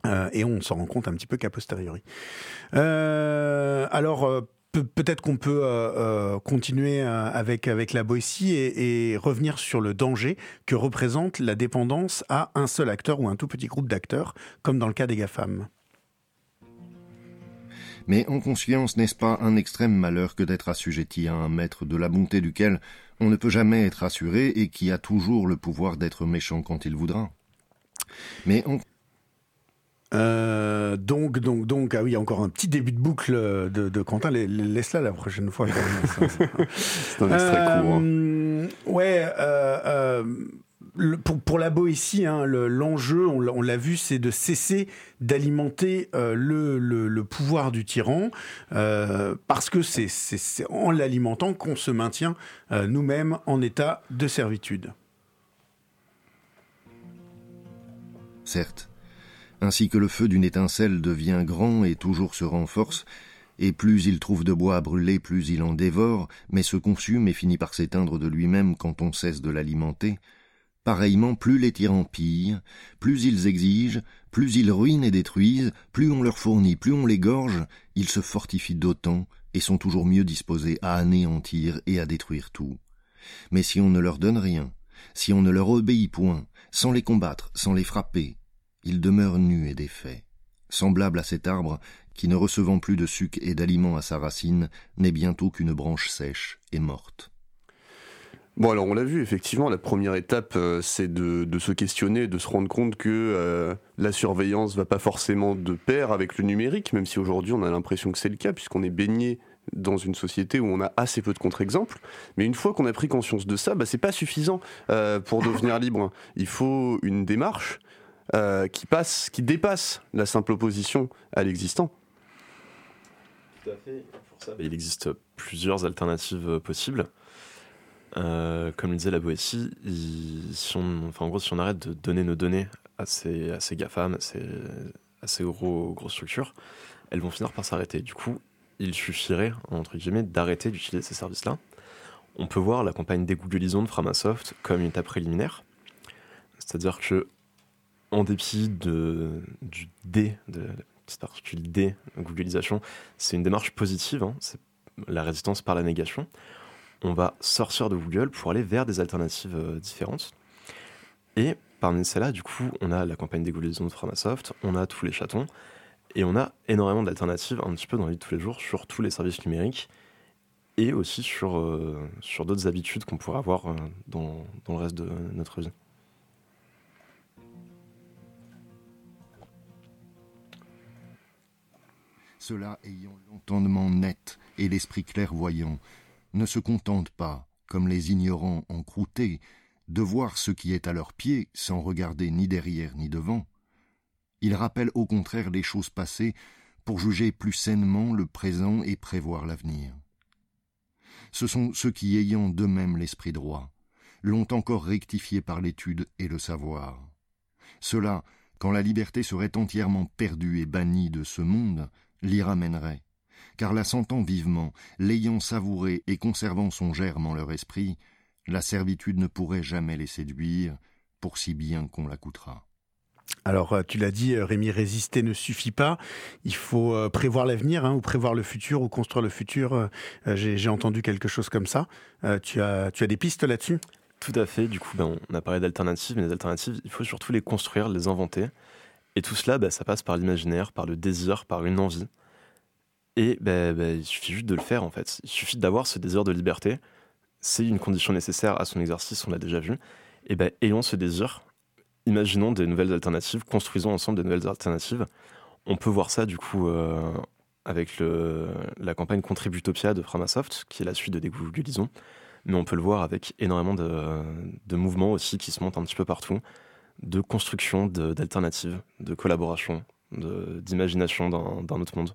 Euh, et on s'en rend compte un petit peu qu'à posteriori. Euh, alors, euh, peut-être qu'on peut, continuer avec, avec la Boétie et, revenir sur le danger que représente la dépendance à un seul acteur ou un tout petit groupe d'acteurs, comme dans le cas des GAFAM. Mais en conscience, n'est-ce pas un extrême malheur que d'être assujetti à un maître de la bonté duquel on ne peut jamais être assuré et qui a toujours le pouvoir d'être méchant quand il voudra? Mais on euh, donc, donc, donc, ah oui, encore un petit début de boucle de, de Quentin. Laisse-la la prochaine fois. C'est un extrait court. Hein. Euh, ouais, euh, pour, pour, la Boétie, hein, l'enjeu, on l'a vu, c'est de cesser d'alimenter le, le, pouvoir du tyran, parce que c'est en l'alimentant qu'on se maintient nous-mêmes en état de servitude. Certes, ainsi que le feu d'une étincelle devient grand et toujours se renforce, et plus il trouve de bois à brûler, plus il en dévore, mais se consume et finit par s'éteindre de lui-même quand on cesse de l'alimenter, pareillement plus les tyrans pillent, plus ils exigent, plus ils ruinent et détruisent, plus on leur fournit, plus on les gorge, ils se fortifient d'autant et sont toujours mieux disposés à anéantir et à détruire tout. Mais si on ne leur donne rien, si on ne leur obéit point, sans les combattre, sans les frapper, il demeure nu et défait, semblable à cet arbre qui, ne recevant plus de suc et d'aliments à sa racine, n'est bientôt qu'une branche sèche et morte. Bon alors on l'a vu effectivement la première étape euh, c'est de, se questionner, de se rendre compte que euh, la surveillance va pas forcément de pair avec le numérique, même si aujourd'hui on a l'impression que c'est le cas puisqu'on est baigné dans une société où on a assez peu de contre-exemples. Mais une fois qu'on a pris conscience de ça, bah, c'est pas suffisant euh, pour devenir libre. Il faut une démarche euh, qui passe, qui dépasse la simple opposition à l'existant. Tout à fait. Pour ça, il existe plusieurs alternatives possibles. Euh, comme le disait la Boétie, si on, enfin, en gros, si on arrête de donner nos données à ces, à ces GAFAM, à ces, à ces gros, grosses structures, elles vont finir par s'arrêter. Du coup, il suffirait, entre guillemets, d'arrêter d'utiliser ces services-là. On peut voir la campagne dégooglisation de Framasoft comme une étape préliminaire. C'est-à-dire que en dépit de, du D, de la petite particule D, Googleisation, c'est une démarche positive, hein, c'est la résistance par la négation. On va sortir de Google pour aller vers des alternatives euh, différentes. Et parmi celles-là, du coup, on a la campagne d'égolisation de Framasoft, on a tous les chatons, et on a énormément d'alternatives un petit peu dans la vie de tous les jours sur tous les services numériques et aussi sur, euh, sur d'autres habitudes qu'on pourrait avoir euh, dans, dans le reste de notre vie. Ceux-là ayant l'entendement net et l'esprit clairvoyant, ne se contentent pas, comme les ignorants encroutés, de voir ce qui est à leurs pieds sans regarder ni derrière ni devant. Ils rappellent au contraire les choses passées pour juger plus sainement le présent et prévoir l'avenir. Ce sont ceux qui, ayant d'eux-mêmes l'esprit droit, l'ont encore rectifié par l'étude et le savoir. Ceux-là, quand la liberté serait entièrement perdue et bannie de ce monde, l'y ramènerait, car la sentant vivement, l'ayant savourée et conservant son germe en leur esprit, la servitude ne pourrait jamais les séduire, pour si bien qu'on la coûtera. Alors, euh, tu l'as dit, euh, Rémi, résister ne suffit pas. Il faut euh, prévoir l'avenir, hein, ou prévoir le futur, ou construire le futur. J'ai entendu quelque chose comme ça. Tu as, tu as des pistes là-dessus? Tout à fait. Du coup, ben, on a parlé d'alternatives, mais les alternatives, il faut surtout les construire, les inventer. Et tout cela, bah, ça passe par l'imaginaire, par le désir, par une envie. Et bah, bah, il suffit juste de le faire en fait. Il suffit d'avoir ce désir de liberté. C'est une condition nécessaire à son exercice, on l'a déjà vu. Et ben, ayons ce désir, imaginons des nouvelles alternatives, construisons ensemble des nouvelles alternatives. On peut voir ça du coup euh, avec le, la campagne Contributopia de Framasoft, qui est la suite de Dégooglisons. Mais on peut le voir avec énormément de, de mouvements aussi qui se montent un petit peu partout de construction d'alternatives, de, collaboration, d'imagination d'un autre monde.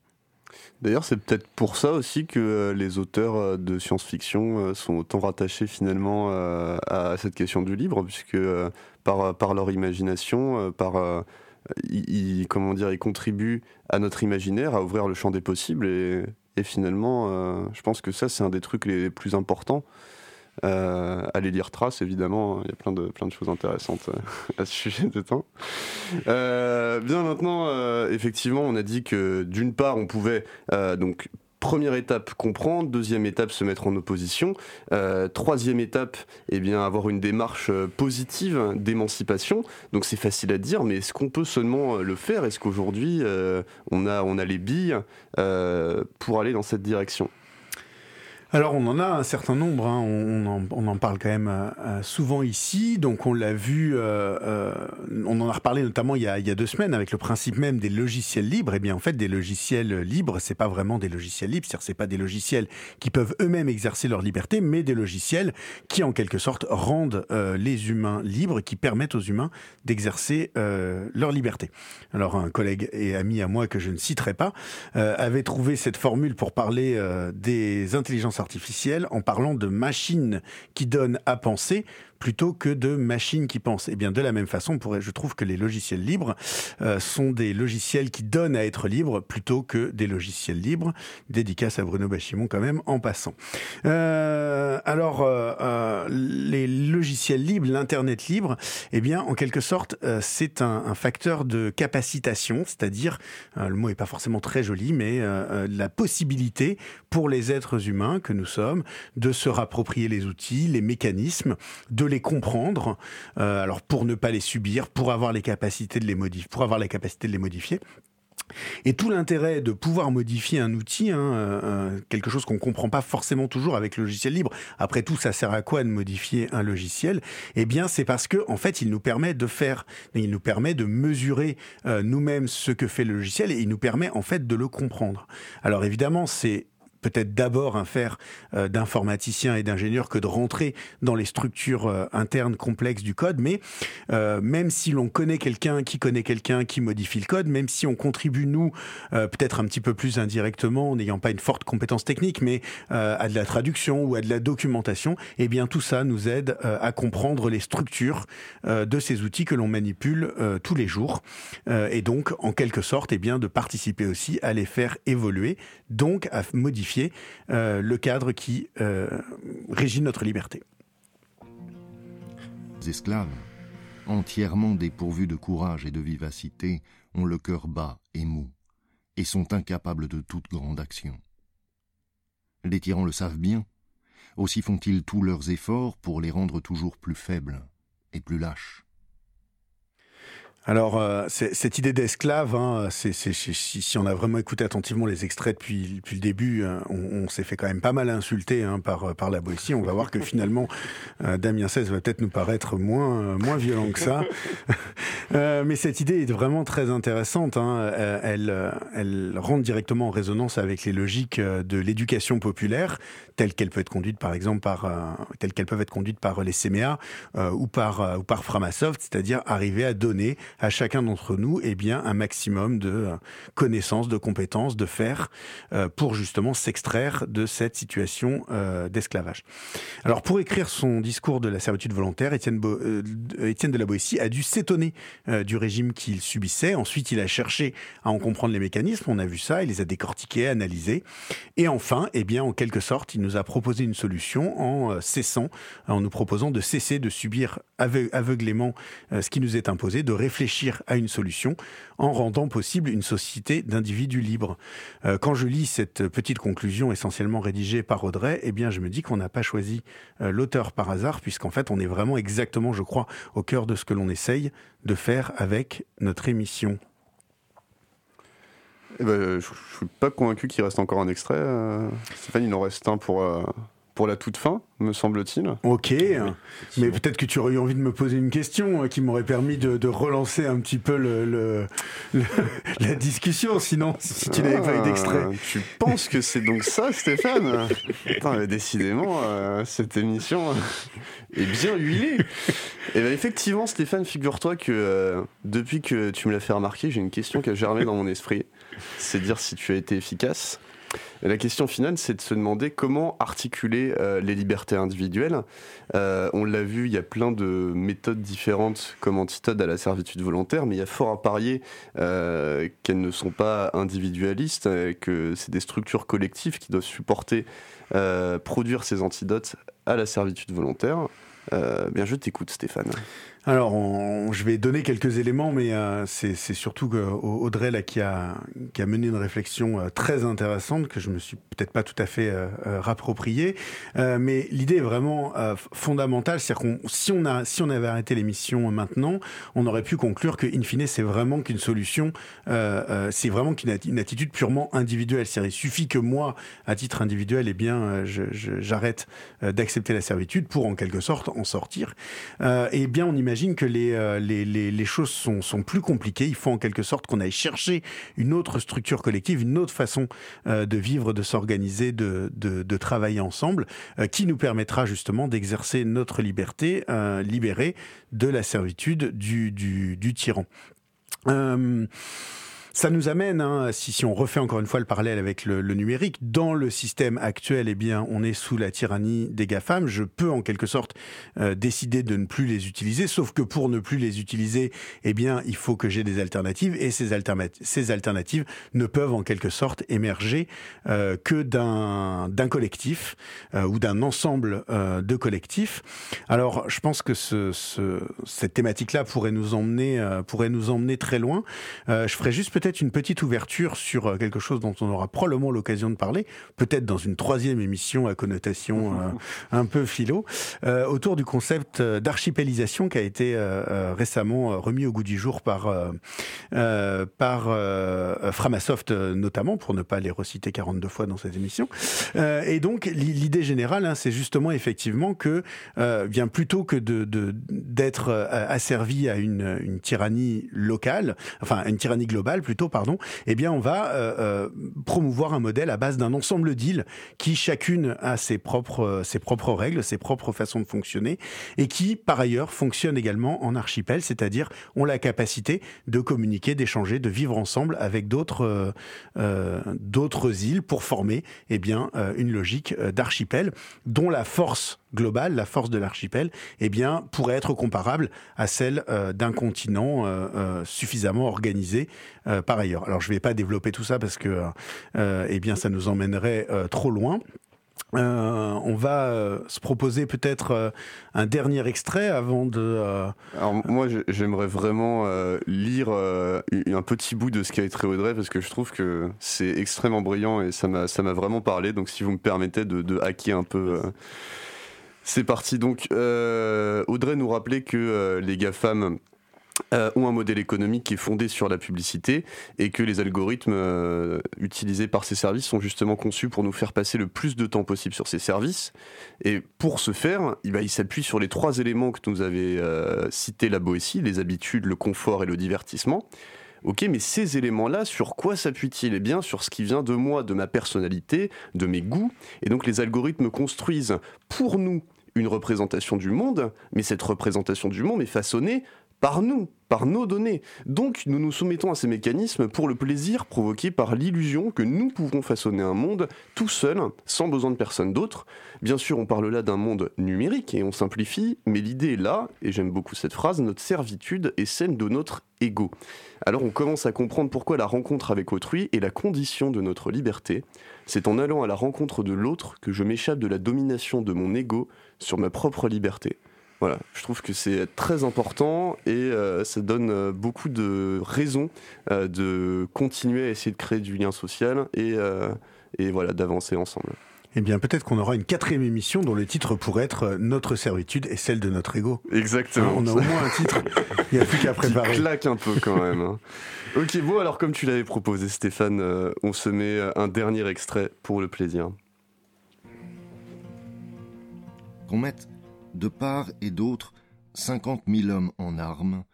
D'ailleurs, c'est peut-être pour ça aussi que euh, les auteurs euh, de science-fiction euh, sont autant rattachés finalement à cette question du libre, puisque par, par leur imagination, par, ils, comment dire, ils contribuent à notre imaginaire, à ouvrir le champ des possibles, et, et finalement, je pense que ça, c'est un des trucs les plus importants. Euh, allez lire Trace, évidemment, il y a plein de, plein de choses intéressantes euh, à ce sujet de temps. Euh, bien maintenant, effectivement, on a dit que d'une part, on pouvait donc première étape, comprendre. Deuxième étape, se mettre en opposition. troisième étape, eh bien, avoir une démarche positive d'émancipation. Donc c'est facile à dire, mais est-ce qu'on peut seulement le faire? Est-ce qu'aujourd'hui, on, a, on a les billes pour aller dans cette direction? Alors on en a un certain nombre, hein. on, en, parle quand même euh, euh, souvent ici, donc on l'a vu, euh, on en a reparlé notamment il y a, deux semaines avec le principe même des logiciels libres. Et eh bien en fait des logiciels libres, c'est pas vraiment des logiciels libres, c'est-à-dire c'est pas des logiciels qui peuvent eux-mêmes exercer leur liberté, mais des logiciels qui en quelque sorte rendent les humains libres, qui permettent aux humains d'exercer leur liberté. Alors un collègue et ami à moi que je ne citerai pas avait trouvé cette formule pour parler des intelligences artificielle en parlant de machines qui donnent à penser plutôt que de machines qui pensent. Et eh bien de la même façon, je trouve que les logiciels libres euh, sont des logiciels qui donnent à être libres plutôt que des logiciels libres. Dédicace à Bruno Bachimon quand même en passant. Euh, alors euh, les logiciels libres, l'internet libre, eh bien en quelque sorte c'est un, un, facteur de capacitation, c'est-à-dire le mot est pas forcément très joli, mais la possibilité pour les êtres humains que nous sommes de se rapproprier les outils, les mécanismes, de les comprendre, euh, alors pour ne pas les subir, pour avoir les capacités de les modifier, pour avoir la capacité de les modifier. Et tout l'intérêt de pouvoir modifier un outil, hein, euh, euh, quelque chose qu'on comprend pas forcément toujours avec le logiciel libre. Après tout, ça sert à quoi de modifier un logiciel? Eh bien, c'est parce que en fait, il nous permet de faire, il nous permet de mesurer nous-mêmes ce que fait le logiciel et il nous permet en fait de le comprendre. Alors évidemment, c'est peut-être d'abord un faire euh, d'informaticien et d'ingénieur que de rentrer dans les structures euh, internes complexes du code. Mais euh, même si l'on connaît quelqu'un qui connaît quelqu'un qui modifie le code, même si on contribue nous peut-être un petit peu plus indirectement, en n'ayant pas une forte compétence technique, mais à de la traduction ou à de la documentation, eh bien tout ça nous aide à comprendre les structures de ces outils que l'on manipule tous les jours, et donc en quelque sorte, eh bien de participer aussi à les faire évoluer, donc à modifier euh, le cadre qui euh, régit notre liberté. Les esclaves, entièrement dépourvus de courage et de vivacité, ont le cœur bas et mou, et sont incapables de toute grande action. Les tyrans le savent bien, aussi font-ils tous leurs efforts pour les rendre toujours plus faibles et plus lâches. Alors, euh, cette idée d'esclave, hein, c'est, si, on a vraiment écouté attentivement les extraits depuis, depuis le début, hein, on, s'est fait quand même pas mal insulter hein, par, par la Boétie. On va voir que finalement, euh, Damien XVI va peut-être nous paraître moins, moins violent que ça. euh, mais cette idée est vraiment très intéressante. Hein. Euh, elle, elle rentre directement en résonance avec les logiques de l'éducation populaire, telle qu'elle peut être conduite, par exemple, par, telle qu'elles peuvent être conduites par les CMA ou, par, ou par Framasoft, c'est-à-dire arriver à donner à chacun d'entre nous eh bien, un maximum de euh, connaissances, de compétences, de faire euh, pour justement s'extraire de cette situation euh, d'esclavage. Alors pour écrire son discours de la servitude volontaire, Étienne, de la Boétie a dû s'étonner du régime qu'il subissait. Ensuite, il a cherché à en comprendre les mécanismes. On a vu ça, il les a décortiqués, analysés. Et enfin, eh bien, en quelque sorte, il nous a proposé une solution en cessant, en nous proposant de cesser de subir aveuglément ce qui nous est imposé, de réfléchir à une solution en rendant possible une société d'individus libres. Euh, quand je lis cette petite conclusion essentiellement rédigée par Audrey, eh bien, je me dis qu'on n'a pas choisi euh, l'auteur par hasard, puisqu'en fait, on est vraiment exactement, je crois, au cœur de ce que l'on essaye de faire avec notre émission. Eh ben, je ne suis pas convaincu qu'il reste encore un extrait. Euh. Stéphane, il en reste un pour, pour la toute fin, me semble-t-il. Ok, mais peut-être que tu aurais eu envie de me poser une question euh, qui m'aurait permis de, relancer un petit peu le, la discussion, sinon, si tu n'avais pas eu d'extrait. Ah, tu penses que c'est donc ça, Stéphane? Décidément, euh, cette émission est bien huilée. Et eh bien effectivement, Stéphane, figure-toi que euh, depuis que tu me l'as fait remarquer, j'ai une question qui a germé dans mon esprit. c'est dire si tu as été efficace. La question finale, c'est de se demander comment articuler euh, les libertés individuelles. Euh, on l'a vu, il y a plein de méthodes différentes comme antidote à la servitude volontaire, mais il y a fort à parier euh, qu'elles ne sont pas individualistes, que c'est des structures collectives qui doivent supporter, produire ces antidotes à la servitude volontaire. bien, je t'écoute, Stéphane. Alors, je vais donner quelques éléments, mais euh, c'est surtout Audrey qui, a, mené une réflexion euh, très intéressante que je me suis peut-être pas tout à fait euh, rappropriée. mais l'idée est vraiment fondamentale, c'est-à-dire qu'on si on avait arrêté l'émission maintenant, on aurait pu conclure que in fine c'est vraiment qu'une solution, c'est vraiment qu'une une attitude purement individuelle. C'est-à-dire il suffit que moi, à titre individuel, eh bien, j'arrête d'accepter la servitude pour en quelque sorte en sortir. et bien, on imagine j'imagine que euh, les, les, choses sont, plus compliquées. Il faut en quelque sorte qu'on aille chercher une autre structure collective, une autre façon euh, de vivre, de s'organiser, de, travailler ensemble, euh, qui nous permettra justement d'exercer notre liberté libérée de la servitude du tyran. Ça nous amène, hein, si, on refait encore une fois le parallèle avec le, numérique, dans le système actuel, eh bien, on est sous la tyrannie des GAFAM. Je peux en quelque sorte euh, décider de ne plus les utiliser, sauf que pour ne plus les utiliser, eh bien, il faut que j'ai des alternatives et ces, alternatives, ne peuvent en quelque sorte émerger euh, que d'un collectif euh, ou d'un ensemble de collectifs. Alors, je pense que ce, ce, cette thématique-là pourrait nous emmener pourrait nous emmener très loin. je ferai juste peut peut-être une petite ouverture sur euh, quelque chose dont on aura probablement l'occasion de parler, peut-être dans une troisième émission à connotation euh, un peu philo, euh, autour du concept d'archipélisation qui a été récemment remis au goût du jour par par Framasoft notamment, pour ne pas les reciter 42 fois dans cette émission. et donc l'idée générale, hein, c'est justement effectivement que bien plutôt que de d'être asservi à une, une tyrannie locale, enfin une tyrannie globale pardon, eh bien, on va euh, euh, promouvoir un modèle à base d'un ensemble d'îles qui chacune a ses propres, euh, ses propres règles, ses propres façons de fonctionner et qui, par ailleurs, fonctionnent également en archipel, c'est-à-dire ont la capacité de communiquer, d'échanger, de vivre ensemble avec d'autres îles pour former, eh une logique d'archipel dont la force globale, la force de l'archipel, eh bien, pourrait être comparable à celle d'un continent suffisamment organisé par ailleurs. Alors je ne vais pas développer tout ça parce que euh, eh bien ça nous emmènerait euh, trop loin. Euh, on va se proposer peut-être un dernier extrait avant de. Alors moi, j'aimerais vraiment lire un petit bout de ce qu'a écrit Audrey parce que je trouve que c'est extrêmement brillant et ça m'a vraiment parlé. Donc si vous me permettez de hacker un peu. C'est parti. Donc Audrey nous rappelait que les GAFAM euh, ont un modèle économique qui est fondé sur la publicité et que les algorithmes euh, utilisés par ces services sont justement conçus pour nous faire passer le plus de temps possible sur ces services. Et pour ce faire, il, il s'appuie sur les trois éléments que nous euh, cités la Boétie, les habitudes, le confort et le divertissement. Ok, mais ces éléments-là, sur quoi s'appuient-ils? Eh bien, sur ce qui vient de moi, de ma personnalité, de mes goûts. Et donc, les algorithmes construisent pour nous une représentation du monde, mais cette représentation du monde est façonnée par nous, par nos données. Donc nous nous soumettons à ces mécanismes pour le plaisir provoqué par l'illusion que nous pouvons façonner un monde tout seul, sans besoin de personne d'autre. Bien sûr, on parle là d'un monde numérique et on simplifie, mais l'idée est là, et j'aime beaucoup cette phrase, notre servitude est celle de notre ego. Alors on commence à comprendre pourquoi la rencontre avec autrui est la condition de notre liberté. C'est en allant à la rencontre de l'autre que je m'échappe de la domination de mon ego sur ma propre liberté. Voilà, je trouve que c'est très important et euh, ça donne euh, beaucoup de raisons euh, de continuer à essayer de créer du lien social et, et voilà, d'avancer ensemble. Eh bien, peut-être qu'on aura une quatrième émission dont le titre pourrait être Notre servitude et celle de notre ego. Exactement. on a au moins un titre. Il n'y a plus qu'à préparer. Claque un peu quand même. Hein. Ok, bon, alors comme tu l'avais proposé, Stéphane, on se met un dernier extrait pour le plaisir. Qu'on mette de part et d'autre cinquante mille hommes en armes,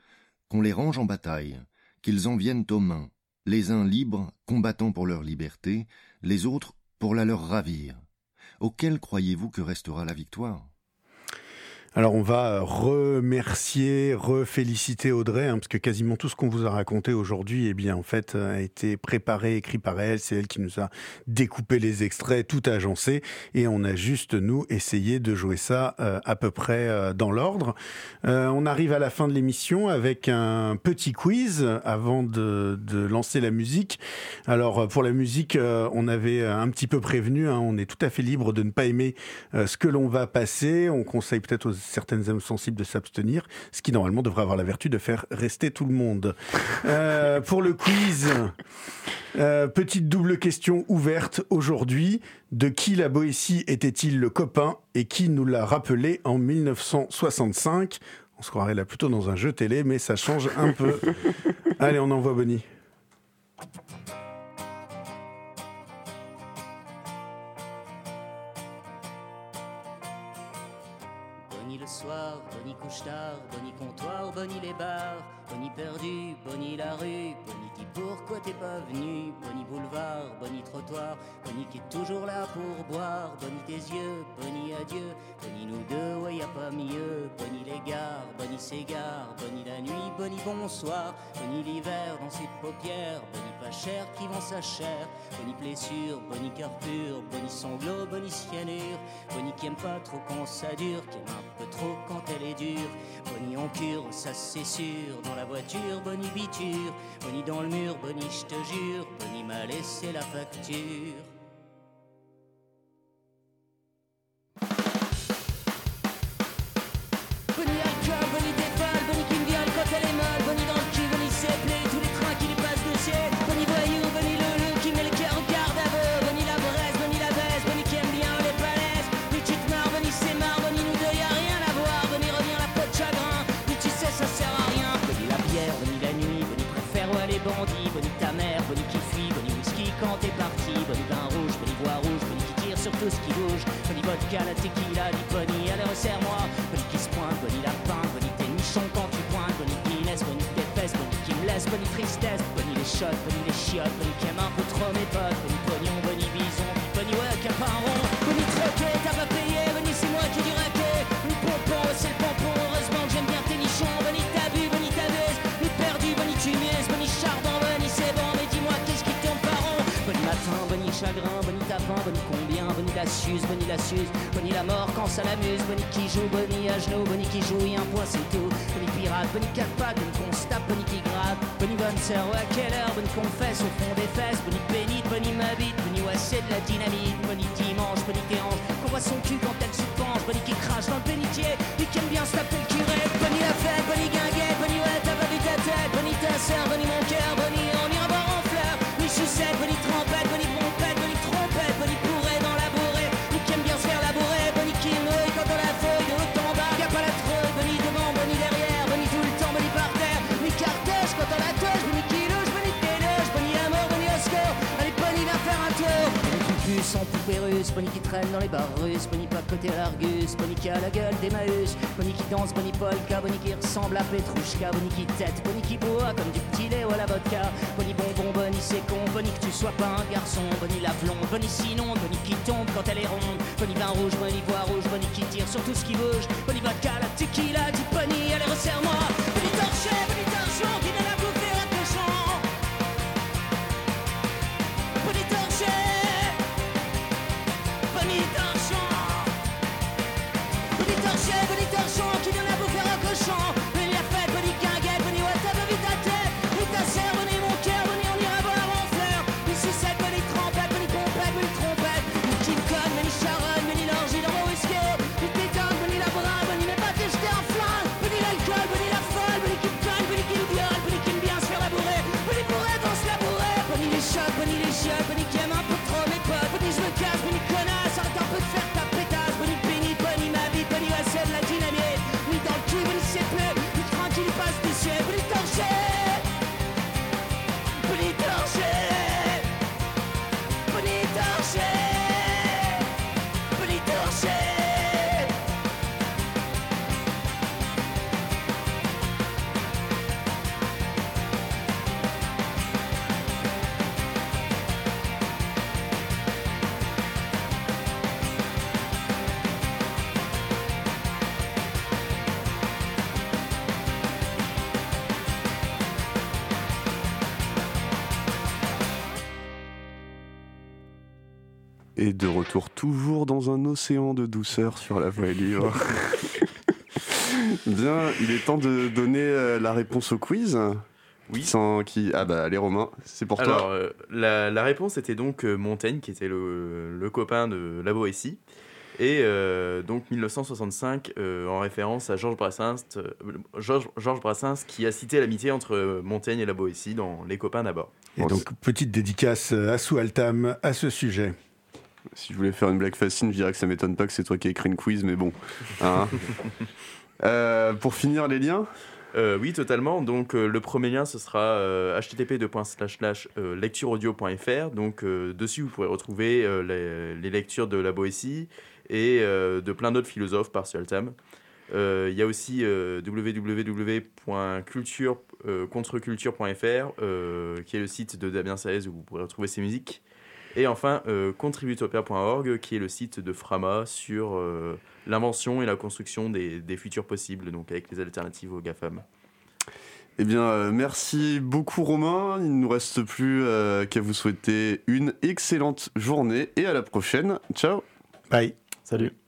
qu'on les range en bataille, qu'ils en viennent aux mains, les uns libres, combattant pour leur liberté, les autres pour la leur ravir. Auquel croyez-vous que restera la victoire? Alors on va remercier, reféliciter Audrey, hein, parce que quasiment tout ce qu'on vous a raconté aujourd'hui, eh bien en fait, a été préparé, écrit par elle. C'est elle qui nous a découpé les extraits, tout agencé, et on a juste nous essayé de jouer ça euh, à peu près euh, dans l'ordre. Euh, on arrive à la fin de l'émission avec un petit quiz avant de, de, lancer la musique. Alors pour la musique, on avait un petit peu prévenu, hein, on est tout à fait libre de ne pas aimer ce que l'on va passer. On conseille peut-être aux certaines âmes sensibles de s'abstenir, ce qui normalement devrait avoir la vertu de faire rester tout le monde. Euh, pour le quiz, euh, petite double question ouverte aujourd'hui. De qui la Boétie était-il le copain et qui nous l'a rappelé en 1965 On se croirait là plutôt dans un jeu télé, mais ça change un peu. Allez, on envoie Bonnie. Bonnie comptoir, Bonnie les bars, Bonnie perdu, Bonnie la rue, Bonnie dit pourquoi t'es pas venu, Bonnie boulevard, Bonnie trottoir, Bonnie qui est toujours là pour boire, Bonnie tes yeux, Bonnie adieu, Bonnie nous deux, ouais y a pas mieux, Bonnie les gares, Bonnie s'égare, Bonnie la nuit, Bonnie bonsoir, Bonnie l'hiver dans ses paupières, Bonnie pas cher qui vend sa chair, Bonnie blessure, Bonnie cœur pur, Bonnie sanglot, Bonnie cyanure, Bonnie qui aime pas trop quand ça dure, qui aime un peu trop quand elle est dure, Bonnie en cure, ça c'est sûr, dans la voiture, Bonnie biture, Bonnie dans le mur, Bonnie je te jure, Bonnie m'a laissé la facture. Vodka, la tequila, dit allez resserre-moi. Bonnie qui se pointe, Bonnie lapin, Bonnie tes nichons quand tu pointes. Bonnie Guinness, Bonnie tes fesses, Bonnie qui me laisse, Bonnie tristesse. Bonnie les shots, Bonnie les chiottes, Bonnie qui aime un peu trop mes potes. Bonnie pognon, Bonnie bison, Bonnie ouais, qui a pas un rond. Bonnie t'as pas payé, Bonnie c'est moi qui du raquet. Bonnie pompon, c'est le pompon, heureusement que j'aime bien tes nichons. Bonnie t'as bu, Bonnie t'as perdu, Bonnie tu mieux, Bonnie charbon, Bonnie c'est bon, mais dis-moi qu'est-ce qui tombe par rond. Bonnie matin, Bonnie chagrin, Bonnie Bonnie la suce, Bonnie la mort quand ça l'amuse, Bonnie qui joue, Bonnie à genoux, Bonnie qui joue, et un point c'est tout, Bonnie pirate, Bonnie quatre Bonnie tape, Bonnie qui gratte, Bonnie bonne sœur, ouais, à quelle heure, Bonnie confesse au fond des fesses, Bonnie pénite, Bonnie m'habite, Bonnie ouais c'est de la dynamite, Bonnie dimanche, Bonnie dérange, qu'on voit son cul quand elle se penche, Bonnie qui crache dans le bénitier, Bonnie qui aime bien se taper le curé, Bonnie la fête, Bonnie guinguette, Bonnie ouais t'as pas vu ta tête, Bonnie ta sœur, Bonnie mon cœur, Bonnie on ira boire en fleurs, Bonnie sucette, Bonnie trompette, Bonnie russe, Bonnie qui traîne dans les bars russes, Bonnie pas côté à l'Argus, Bonnie qui a la gueule d'Emmaüs, Bonnie qui danse, Bonnie polka, Bonnie qui ressemble à Petrouchka, Bonnie qui tête, Bonnie qui boit comme du petit lait ou à la vodka, Bonnie bonbon, Bonnie c'est con, Bonnie que tu sois pas un garçon, Bonnie la blonde, Bonnie sinon, Bonnie qui tombe quand elle est ronde, Bonnie vin rouge, Bonnie voix rouge, Bonnie qui tire sur tout ce qui bouge, Bonnie vodka, la tequila, dit Bonnie, allez resserre-moi, Bonnie torché, Bonnie torchon, de retour toujours dans un océan de douceur sur la voie libre. Bien, il est temps de donner euh, la réponse au quiz. Oui. Sans qui Ah bah allez Romain, c'est pour Alors, toi. euh, la, la réponse était donc euh, Montaigne, qui était le, le copain de la Boétie. Et euh, donc 1965, euh, en référence à Georges Brassens, Georges, Georges Brassens, qui a cité l'amitié entre Montaigne et la Boétie dans Les copains d'abord. Et donc, petite dédicace à Sou Altam à ce sujet. Si je voulais faire une blague facile, je dirais que ça m'étonne pas que c'est toi qui as écrit une quiz, mais bon. Hein. Euh, pour finir les liens, Euh, oui, totalement. Donc, euh, le premier lien, ce sera euh, http lectureaudio.fr. Donc, dessus, vous pourrez retrouver les, les lectures de la Boétie et de plein d'autres philosophes par Sultam. Euh, Il y a aussi www.culture-contreculture.fr, qui est le site de Damien Saez où vous pourrez retrouver ses musiques. Et enfin, euh, contributopia.org, qui est le site de Frama sur euh, l'invention et la construction des, des futurs possibles, donc avec les alternatives aux GAFAM. eh bien euh, merci beaucoup Romain. Il ne nous reste plus euh, qu'à vous souhaiter une excellente journée et à la prochaine. Ciao Bye. Salut.